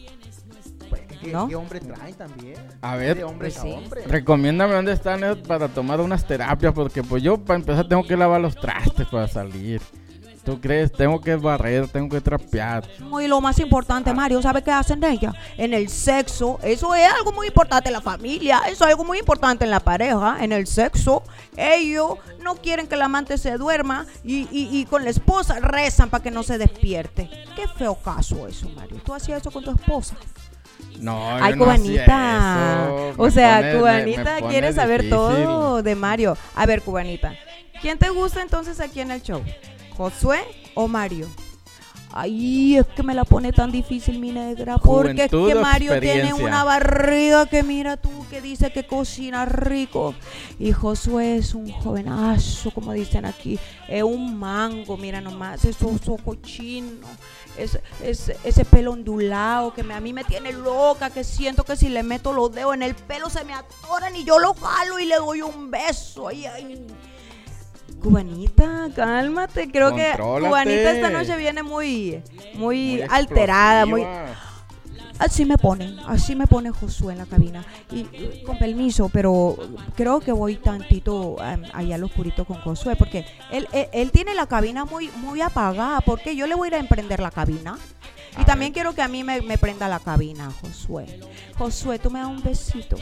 ¿Qué, ¿No? qué hombre traen también? A ver, De pues a. Recomiéndame dónde están para tomar unas terapias, porque pues yo para empezar tengo que lavar los trastes para salir. ¿Tú crees? Tengo que barrer, tengo que trapear. No, y lo más importante, Mario, ¿sabe qué hacen ella? En el sexo, eso es algo muy importante en la familia, eso es algo muy importante en la pareja, en el sexo. Ellos no quieren que el amante se duerma y, y- y con la esposa rezan para que no se despierte. Qué feo caso eso, Mario. ¿Tú hacías eso con tu esposa? No, Ay, yo no hacía cubanita. eso. o sea, pone- me- me cubanita quiere saber difícil. todo de Mario. A ver, cubanita. ¿Quién te gusta entonces aquí en el show? ¿Josué o Mario? Ay, es que me la pone tan difícil mi negra. Porque es que Mario tiene una barriga que mira tú, que dice que cocina rico. Y Josué es un jovenazo, como dicen aquí. Es un mango, mira nomás, esos ojos chinos. Ese, ese, ese pelo ondulado que me- a mí me tiene loca, que siento que si le meto los dedos en el pelo se me atoran y yo lo jalo y le doy un beso. Ay, ay. Cubanita, cálmate. Creo que. Cubanita esta noche viene muy, muy, Muy alterada, muy. Así me pone, así me pone Josué en la cabina. Y con permiso, pero creo que voy tantito um, allá al oscurito con Josué, porque él, él, él tiene la cabina muy, muy apagada, porque yo le voy a ir a emprender la cabina. Y también quiero que a mí me, me prenda la cabina, Josué. Josué, tú me das un besito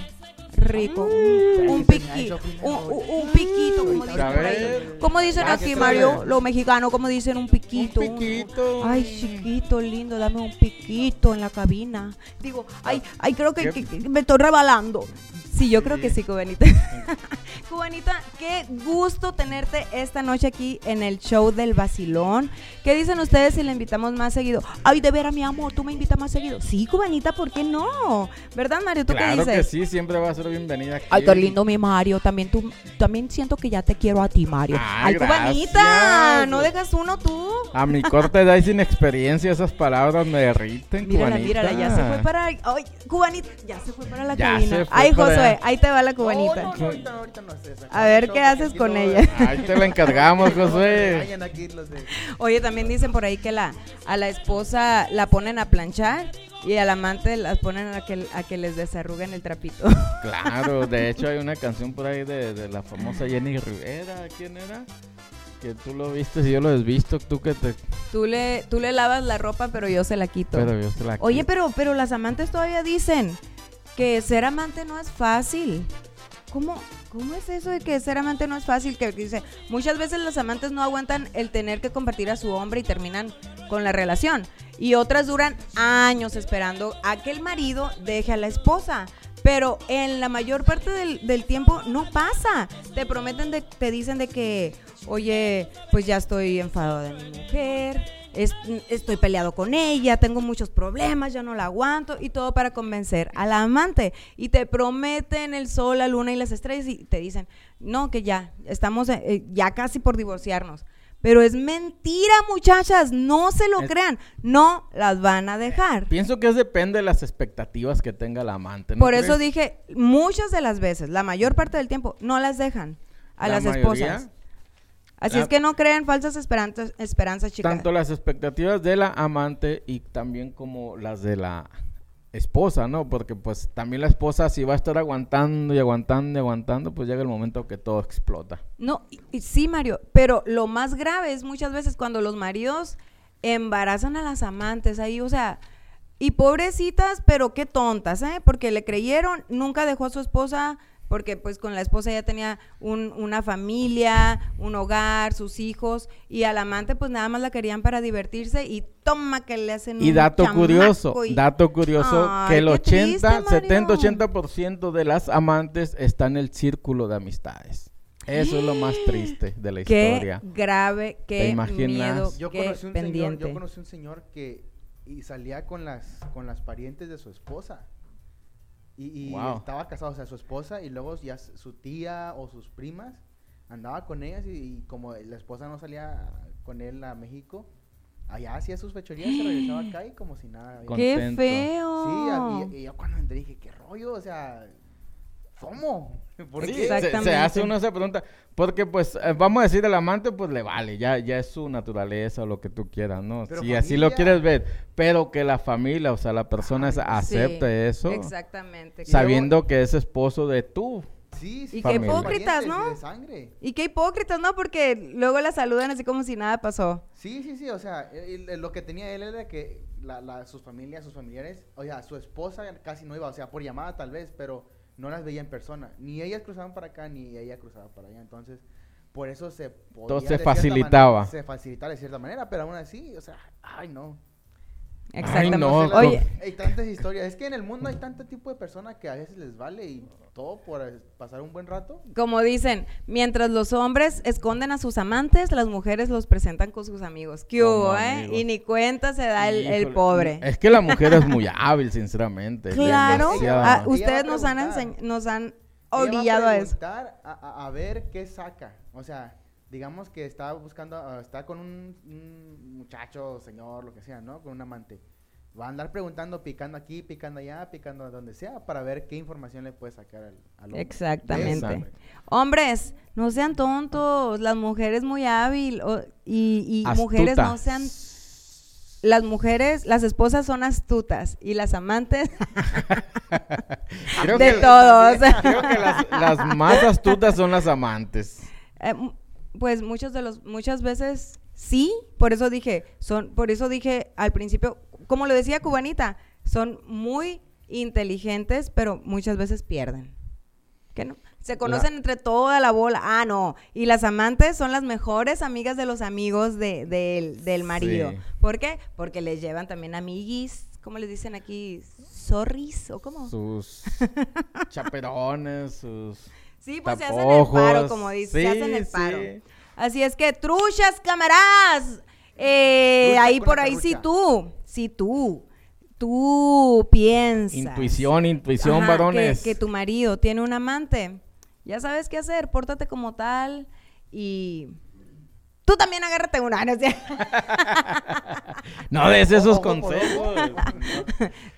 rico, un, un piqui- un, un- piquito, como dicen por ahí. ver. Como dicen Ah, aquí, Mario, los mexicanos, como dicen un piquito. Un piquito. Ay, chiquito, lindo, dame un piquito en la cabina. Digo, ay, ay, creo que- que me estoy rebalando. Sí, yo creo que sí, Cubanita. <laughs> Cubanita, qué gusto tenerte esta noche aquí en el show del vacilón. ¿Qué dicen ustedes si le invitamos más seguido? Ay, de veras, mi amor, tú me invitas más seguido. Sí, Cubanita, ¿por qué no? ¿Verdad, Mario? ¿Tú qué Claro dices? que sí, siempre va a ser bienvenida aquí. Ay, qué lindo mi Mario. También tú, también siento que ya te quiero a ti, Mario. Ay, Ay, cubanita, no dejas uno tú. A mi corta edad y sin experiencia esas palabras me derriten, Mírala, cubanita. mírala, ya se fue para. Ay, cubanita, ya se fue para la Ya cabina. Ay, para- Ahí te va la cubanita. No, no, no, ahorita, ahorita no. A ver, ¿qué haces con no- ella? <laughs> Ahí te la encargamos, de... Oye, también dicen por ahí que la, a la esposa la ponen a planchar Y al amante las ponen a que, a que les desarruguen el trapito. <laughs> Claro, de hecho hay una canción por ahí de, de la famosa Jenny Rivera, ¿quién era? Que tú lo viste y yo lo he visto, tú que te... tú, le, tú le lavas la ropa, pero yo se la quito. Pero yo se la Oye, quito. pero, pero las amantes todavía dicen que ser amante no es fácil. ¿Cómo, ¿Cómo es eso de que ser amante no es fácil? Que dice, muchas veces los amantes no aguantan el tener que compartir a su hombre y terminan con la relación. Y otras duran años esperando a que el marido deje a la esposa. Pero en la mayor parte del, del tiempo no pasa. Te prometen, de, te dicen de que, oye, pues ya estoy enfadado de mi mujer, es- estoy peleado con ella, tengo muchos problemas, ya no la aguanto y todo para convencer a la amante. Y te prometen el sol, la luna y las estrellas y te dicen, no, que ya, estamos eh, eh, ya casi por divorciarnos. Pero es mentira, muchachas, no se lo Es- crean, no las van a dejar. Pienso que es depende de las expectativas que tenga la amante. ¿no Por eso dije, muchas de las veces, la mayor parte del tiempo, no las dejan a La las mayoría, esposas. Así la- es que no crean falsas esperanzas, esperanzas chicas. Tanto las expectativas de la amante y también como las de la esposa, ¿no? Porque pues también la esposa si va a estar aguantando y aguantando y aguantando, pues llega el momento que todo explota. No, y- y sí, Mario, pero lo más grave es muchas veces cuando los maridos embarazan a las amantes ahí, o sea, y pobrecitas, pero qué tontas, ¿eh? Porque le creyeron, nunca dejó a su esposa, porque pues con la esposa ya tenía un- una familia, un hogar, sus hijos, y al amante pues nada más la querían para divertirse y toma que le hacen Y un dato curioso, y- dato curioso, Ay, que el qué 80, triste, 70, Mario. 80% de las amantes está en el círculo de amistades. Eso es lo más triste de la <gasps> Qué historia. grave, ¿Te qué imaginas? miedo, Yo qué conocí, un pendiente. señor, yo conocí un señor que y salía con las con las parientes de su esposa. Y, y Wow. estaba casado, o sea, su esposa y luego ya su tía o sus primas andaba con ellas y, y como la esposa no salía con él a México, allá hacía sus fechorías, se regresaba <gasps> acá y como si nada. había- ¡Qué feo! Sí, a- y, y yo cuando entré dije, ¿qué rollo? O sea, ¿cómo? ¿Por qué? se- hace uno esa pregunta, porque pues eh, vamos a decir el amante pues le vale, ya, ya es su naturaleza o lo que tú quieras, ¿no? Pero si así lo quieres ver, pero que la familia, o sea, la persona Sí, acepte eso, Exactamente. Sabiendo que es esposo de tú. Sí, sí. Y qué hipócritas, ¿no? de sangre. Y qué hipócritas, ¿no? Porque luego la saludan así como si nada pasó. Sí, sí, sí, o sea, lo que tenía él era que la, la- sus familias, sus familiares, o sea, su esposa casi no iba, o sea, por llamada tal vez, pero no las veía en persona. Ni ellas cruzaban para acá, ni ella cruzaba para allá. Entonces, por eso se podía, Todo se facilitaba. manera- se facilitaba de cierta manera, pero aún así, o sea, ay, no. Exactamente. no, sé la- Oye, Hay tantas historias. Es que en el mundo hay tanto tipo de personas que a veces les vale y todo por eh, pasar un buen rato. como dicen, mientras los hombres esconden a sus amantes, las mujeres los presentan con sus amigos. ¿Qué Como hubo, eh? amigos. Y ni cuenta se da el, el pobre. Es que la mujer es muy hábil, sinceramente. <laughs> Claro, ah, ustedes nos han, nos han orillado a eso. A, a- a ver qué saca. O sea, digamos que está buscando, ah, está con un, un muchacho, señor, lo que sea, ¿no? Con un amante. Va a andar preguntando, picando aquí, picando allá, picando donde sea, para ver qué información le puede sacar al, al hombre. Exactamente. Exacto. Hombres, no sean tontos, las mujeres muy hábil o- y, y mujeres no sean las mujeres, las esposas son astutas y las amantes <laughs> Creo de que- todos. Creo que las, las más astutas son las amantes. <laughs> Eh, pues muchos de los muchas veces sí, por eso dije, son por eso dije al principio, como lo decía Cubanita, son muy inteligentes, pero muchas veces pierden. ¿Qué no? Se conocen entre toda la bola. Ah, no. Y las amantes son las mejores amigas de los amigos de, del- del marido. Sí. ¿Por qué? Porque les llevan también amiguis, ¿cómo les dicen aquí? ¿Zorris o cómo? Sus <laughs> chaperones, sus Sí, pues se hacen el paro, como dice, se Sí, hacen el sí. paro. Así es que, truchas, camaradas. Eh, Trucha ahí por ahí, si carrucha. tú, si tú, tú piensas. Intuición, intuición, Ajá, varones. Que, que tu marido tiene un amante, ya sabes qué hacer, pórtate como tal y tú también agárrate una. ¿no? es cierto? <laughs> No des esos Ojo por consejos.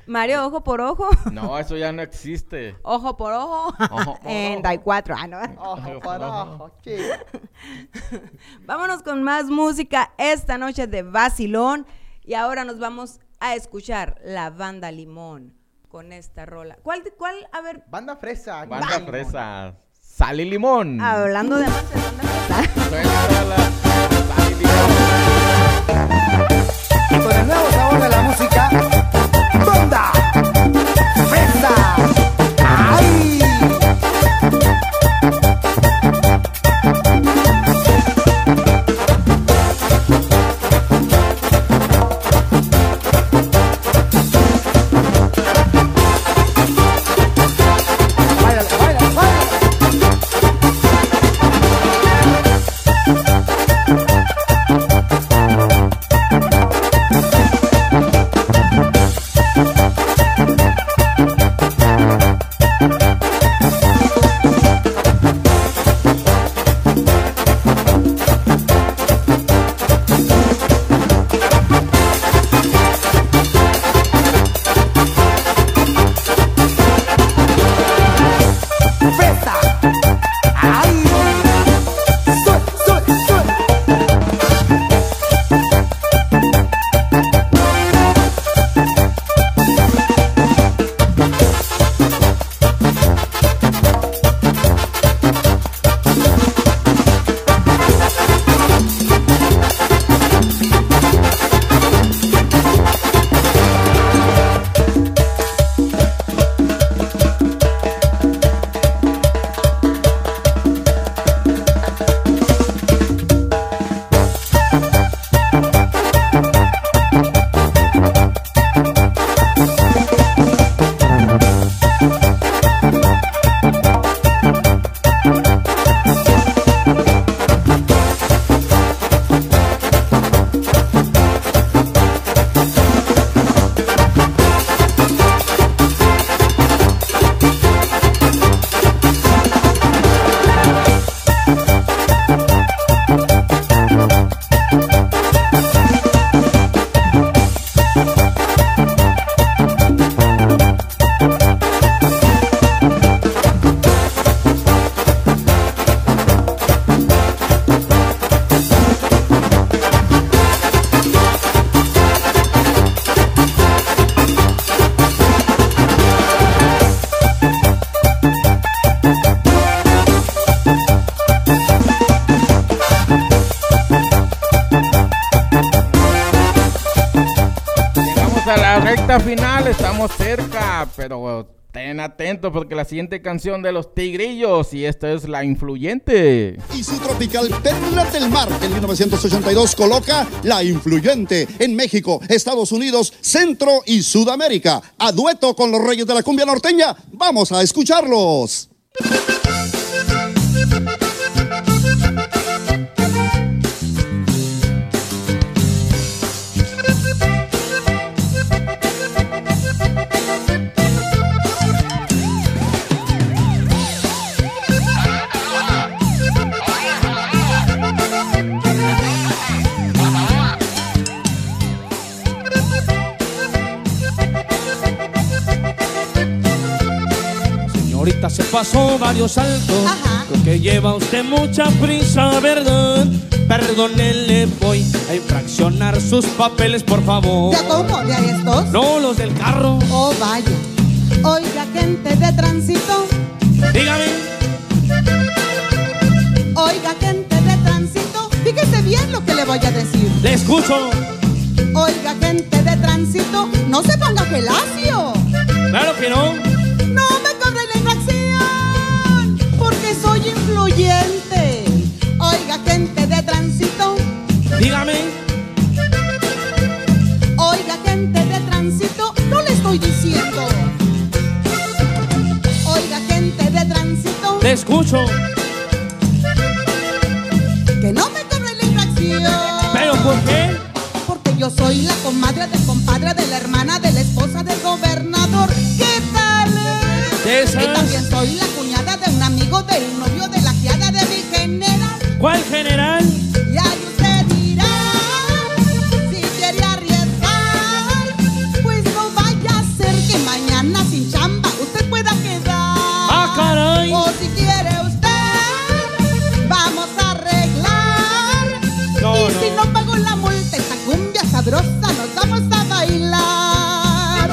Mario, ojo por ojo, No, eso ya no existe. ojo por ojo, Ojo por en ojo. Dai 4. Ah, ¿no? Ojo para ojo, chico. Vámonos con más música esta noche de Vacilón. Y ahora nos vamos a escuchar la banda Limón con esta rola. ¿Cuál, cuál? A ver, Banda fresa. Banda Limón. fresa. Sal y limón. hablando de amantes de banda fresa. Con el nuevo sabor de la música, pero ten atento porque la siguiente canción de los Tigrillos y esta es La Influyente. y su tropical Perla del Mar en 1982 coloca La Influyente en México, Estados Unidos, Centro y Sudamérica. A dueto con los Reyes de la Cumbia Norteña, vamos a escucharlos. Señorita, se pasó varios saltos. Ajá. Creo que lleva usted mucha prisa, ¿verdad? Perdónele, voy a infraccionar sus papeles, por favor. ¿De cómo? ¿De estos? No, los del carro. Oh, vaya. Oiga, gente de tránsito. Dígame. Oiga, gente de tránsito. Fíjese bien lo que le voy a decir. Le escucho. Oiga, gente de tránsito. No se ponga gelacio. Claro que. No soy influyente. Oiga, gente de tránsito. Dígame. Oiga, gente de tránsito. No le estoy diciendo. Oiga, gente de tránsito. Le escucho. Que no me cobre la infracción. ¿Pero por qué? Porque yo soy la comadre del compadre de la hermana de la esposa del gobernador. ¿Qué tal? De esas. Y también soy la hijo del novio de la criada de mi general. ¿Cuál general? Y ahí usted dirá, si quiere arriesgar, pues no vaya a ser que mañana sin chamba usted pueda quedar. ¡Ah, caray! O si quiere usted, vamos a arreglar. No, y no. si no pago la multa, esta cumbia sabrosa nos vamos a bailar.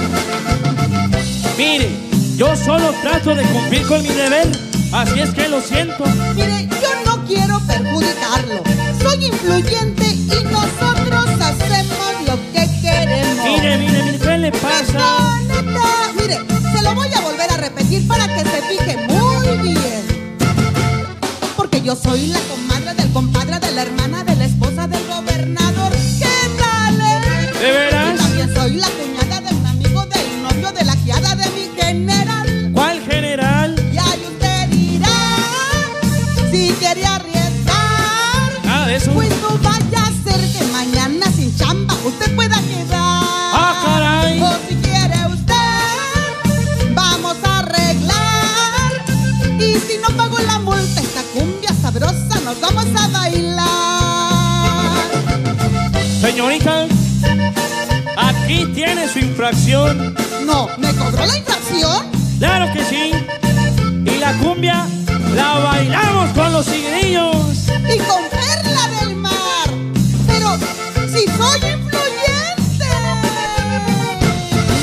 Mire, yo solo trato de cumplir con mi deber Así es que lo siento. Mire, yo no quiero perjudicarlo. Soy influyente y nosotros hacemos lo que queremos. Mire, mire, mire, ¿qué le pasa? No. Mire, se lo voy a volver a repetir para que se fije muy bien. Porque yo soy la comadre del compadre de la hermana de Señorita, aquí tiene su infracción. No, ¿me cobró la infracción? Claro que sí. Y la cumbia la bailamos con los tigrillos. Y con perla del mar. Pero si soy influyente.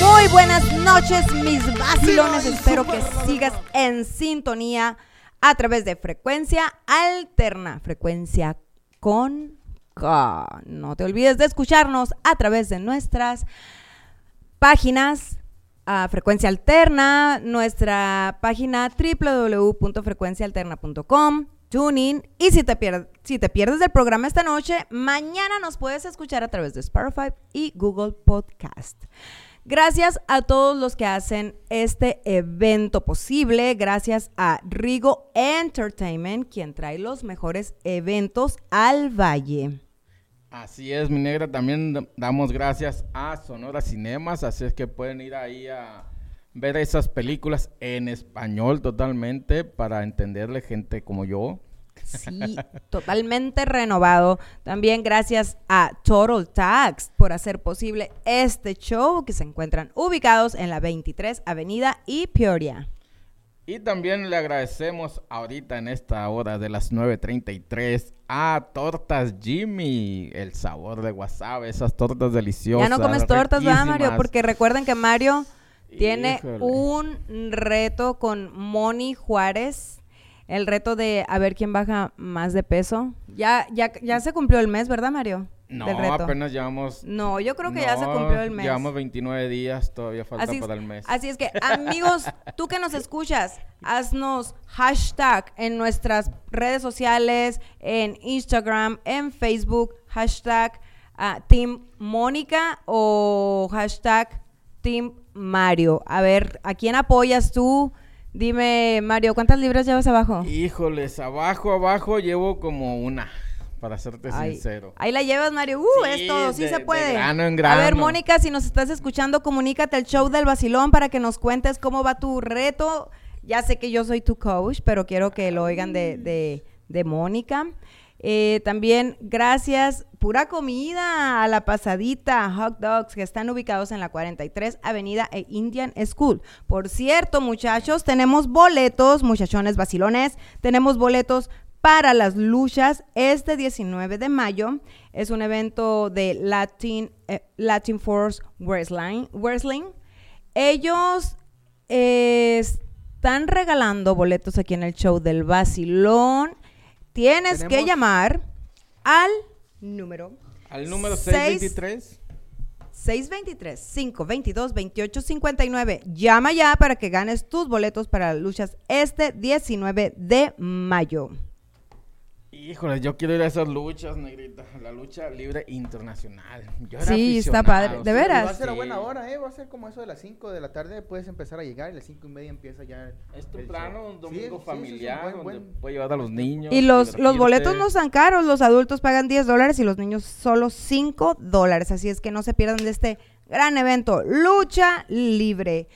Muy buenas noches, mis vacilones. Espero que sigas en sintonía a través de frecuencia alterna, frecuencia con. No te olvides de escucharnos a través de nuestras páginas a frecuencia alterna, nuestra página www.frecuenciaalterna.com, tuning y si te, pier- si te pierdes del programa esta noche, mañana nos puedes escuchar a través de Spotify y Google Podcast. Gracias a todos los que hacen este evento posible. Gracias a Rigo Entertainment, quien trae los mejores eventos al Valle. Así es, mi negra. También damos gracias a Sonora Cinemas. Así es que pueden ir ahí a ver esas películas en español totalmente para entenderle gente como yo. Sí, totalmente renovado. También gracias a Total Tax por hacer posible este show que se encuentran ubicados en la 23 Avenida y Peoria. Y también le agradecemos ahorita en esta hora de las 9.33 a Tortas Jimmy. El sabor de wasabi, esas tortas deliciosas. Ya no comes tortas, ¿verdad, Mario? Porque recuerden que Mario tiene Híjole. un reto con Moni Juárez. El reto de a ver quién baja más de peso. Ya, ya, ya se cumplió el mes, ¿verdad, Mario? No, Del reto. apenas llevamos... No, yo creo que ya se cumplió el mes. Llevamos 29 días, todavía falta Así para el mes. así es que, amigos, <laughs> tú que nos escuchas, haznos hashtag en nuestras redes sociales, en Instagram, en Facebook, hashtag ah, Team Mónica o hashtag Team Mario. A ver, ¿a quién apoyas tú? Dime, Mario, ¿cuántas libras llevas abajo? Híjoles, abajo, abajo llevo como una, para serte Ay, sincero. Ahí la llevas, Mario. Uh, Sí, es todo, sí de- se de puede. grano en A ver, grano. Mónica, si nos estás escuchando, comunícate al show del vacilón para que nos cuentes cómo va tu reto. Ya sé que yo soy tu coach, pero quiero que lo oigan de, de, de Mónica. Eh, también gracias, pura comida a la pasadita, hot dogs que están ubicados en la 43 Avenida e Indian School. Por cierto, muchachos, tenemos boletos, muchachones vacilones, tenemos boletos para las luchas este 19 de mayo. Es un evento de Latin, eh, Latin Force Wrestling. Wrestling. Ellos eh, están regalando boletos aquí en el show del Vacilón. Tienes que llamar al número Al número Seis. 623. 623-522-2859. Llama ya para que ganes tus boletos para las luchas este 19 de mayo. Híjole, yo quiero ir a esas luchas, negrita. La lucha libre internacional. Yo era Sí, está padre. ¿De sí, Y veras? Va a ser a sí. buena hora, ¿eh? Va a ser como eso de las 5 de la tarde. Puedes empezar a llegar y a las 5 y media empieza ya. Es el temprano, show. un Sí, domingo sí, sí, familiar, buen- donde buen- puede llevar a los niños. Y los, los boletos no están caros, los adultos pagan 10 dólares y los niños solo 5 dólares. Así es que no se pierdan de este gran evento, Lucha Libre.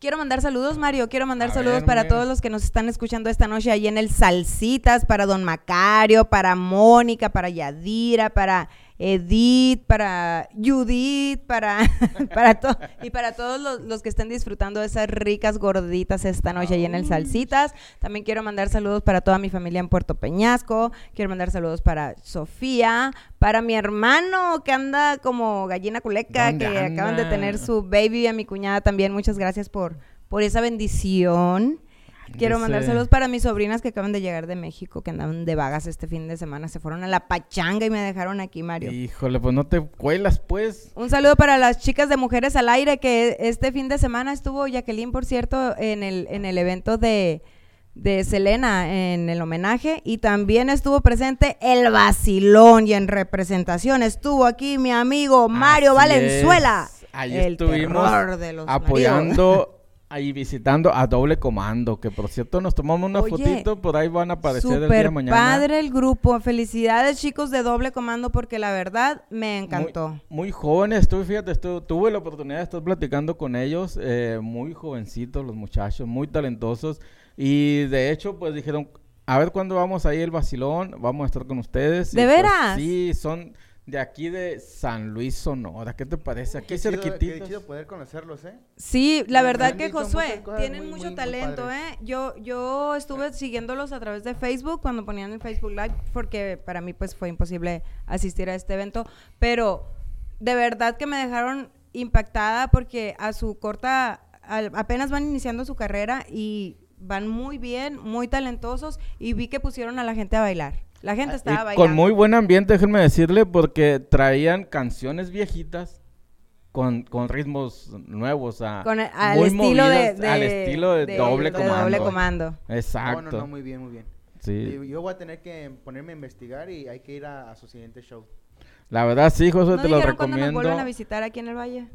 Quiero mandar saludos, Mario. Quiero mandar A saludos ver, para todos los que nos están escuchando esta noche ahí en el Salsitas, para Don Macario, para Mónica, para Yadira, para Edith, para Judith, para, <laughs> para to- y para todos los, los que estén disfrutando de esas ricas gorditas esta noche ahí en el Salsitas. También quiero mandar saludos para toda mi familia en Puerto Peñasco. Quiero mandar saludos para Sofía, para mi hermano que anda como gallina culeca, ¿Dónde que acaban de tener su baby, a mi cuñada también. Muchas gracias por por esa bendición. Quiero mandar saludos para mis sobrinas que acaban de llegar de México, que andaban de vagas este fin de semana. Se fueron a la pachanga y me dejaron aquí, Mario. Híjole, pues no te cuelas, pues. Un saludo para las chicas de Mujeres al Aire, que este fin de semana estuvo Jacqueline, por cierto, en el, en el evento de, de Selena, en el homenaje, y también estuvo presente el Vacilón, y en representación estuvo aquí mi amigo Mario Así Valenzuela. es. Ahí el estuvimos terror de los apoyando ahí visitando a doble comando, que por cierto nos tomamos una Oye, fotito, por ahí van a aparecer el día de mañana. padre el grupo. Felicidades, chicos de doble comando, porque la verdad me encantó. Muy, muy jóvenes, tú fíjate, tuve la oportunidad de estar platicando con ellos, eh, muy jovencitos los muchachos, muy talentosos, y de hecho pues dijeron, a ver cuándo vamos ahí el vacilón, vamos a estar con ustedes. ¿De Y, pues, veras? sí, son de aquí de San Luis Sonora, ¿qué te parece? Aquí Qué chido, qué cerquititos. chido poder conocerlos, ¿eh? Sí, la verdad que Josué, tienen muy, mucho muy, talento, padres. ¿eh? Yo, yo estuve siguiéndolos a través de Facebook cuando ponían el Facebook Live, porque para mí pues fue imposible asistir a este evento, pero de verdad que me dejaron impactada porque a su corta, al- apenas van iniciando su carrera y van muy bien, muy talentosos y vi que pusieron a la gente a bailar. La gente Ah, estaba y bailando. con muy buen ambiente, déjenme decirle, porque traían canciones viejitas con, con ritmos nuevos, a, Con el- al muy estilo de, movidas, de- al estilo de, doble, de comando. doble comando. Exacto. No, no, no, muy bien, muy bien. Sí. Y Yo voy a tener que ponerme a investigar y hay que ir a, a su siguiente show. La verdad, sí, José, ¿No te lo cuándo nos recomiendo. vuelven a visitar aquí en el Valle?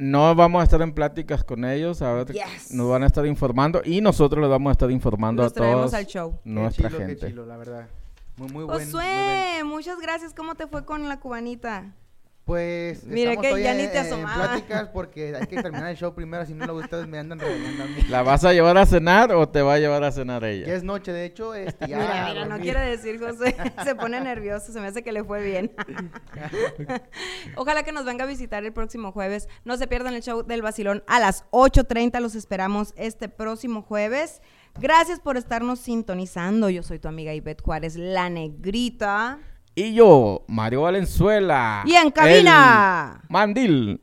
No vamos a estar en pláticas con ellos, a ver, Yes. nos van a estar informando y nosotros les vamos a estar informando a traemos todos al show. nuestra qué chilo, gente. Qué chilo, la verdad. Muy, muy buen. muy buen- Josué, muchas gracias. ¿Cómo te fue con la cubanita? Pues Mira estamos que ya ni te en asomaba. pláticas porque hay que terminar el show primero, si no luego ustedes me andan regañando a mí. ¿La vas a llevar a cenar o te va a llevar a cenar ella? Ya es noche, de hecho, este, ya. mira, mira, no quiere decir José. <laughs> Se pone nervioso. Se me hace que le fue bien. <laughs> Ojalá que nos venga a visitar el próximo jueves. No se pierdan el show del Vacilón a las 8.30. Los esperamos este próximo jueves. Gracias por estarnos sintonizando. Yo soy tu amiga Ivette Juárez, la negrita. Y yo, Mario Valenzuela. Y en cabina. el Mandil.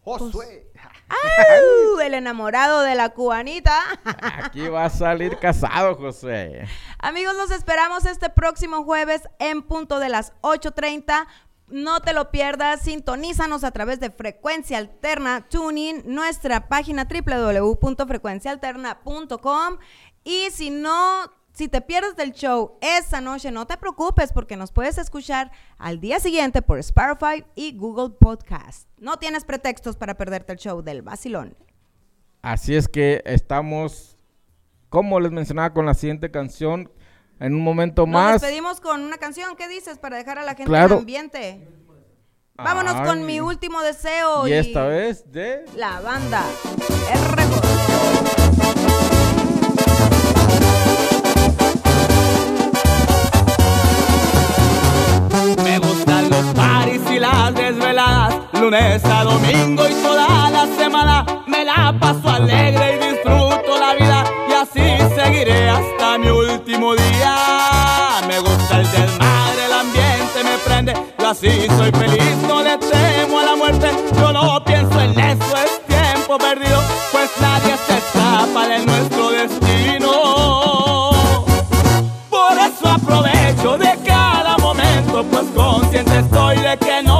Josué. ¡Au! El enamorado de la cubanita. Aquí va a salir casado, José. Amigos, los esperamos este próximo jueves en punto de las 8.30. No te lo pierdas, sintonízanos a través de Frecuencia Alterna Tuning, nuestra página www.frecuenciaalterna.com y si no, si te pierdes del show esa noche, no te preocupes porque nos puedes escuchar al día siguiente por Spotify y Google Podcast. No tienes pretextos para perderte el show del vacilón. Así es que estamos, como les mencionaba, con la siguiente canción. En un momento Nos más. despedimos con una canción, ¿qué dices? Para dejar a la gente Claro. en ambiente. Vámonos con mi último deseo. Y esta vez de. La banda. R. Me gustan los paris y las desveladas, lunes a domingo y toda la semana. Me la paso alegre y disfruto la vida así seguiré hasta mi último día. Me gusta el desmadre, el ambiente me prende, yo así soy feliz, no le temo a la muerte. Yo no pienso en eso, es tiempo perdido, pues nadie se escapa de nuestro destino. Por eso aprovecho de cada momento, pues consciente estoy de que no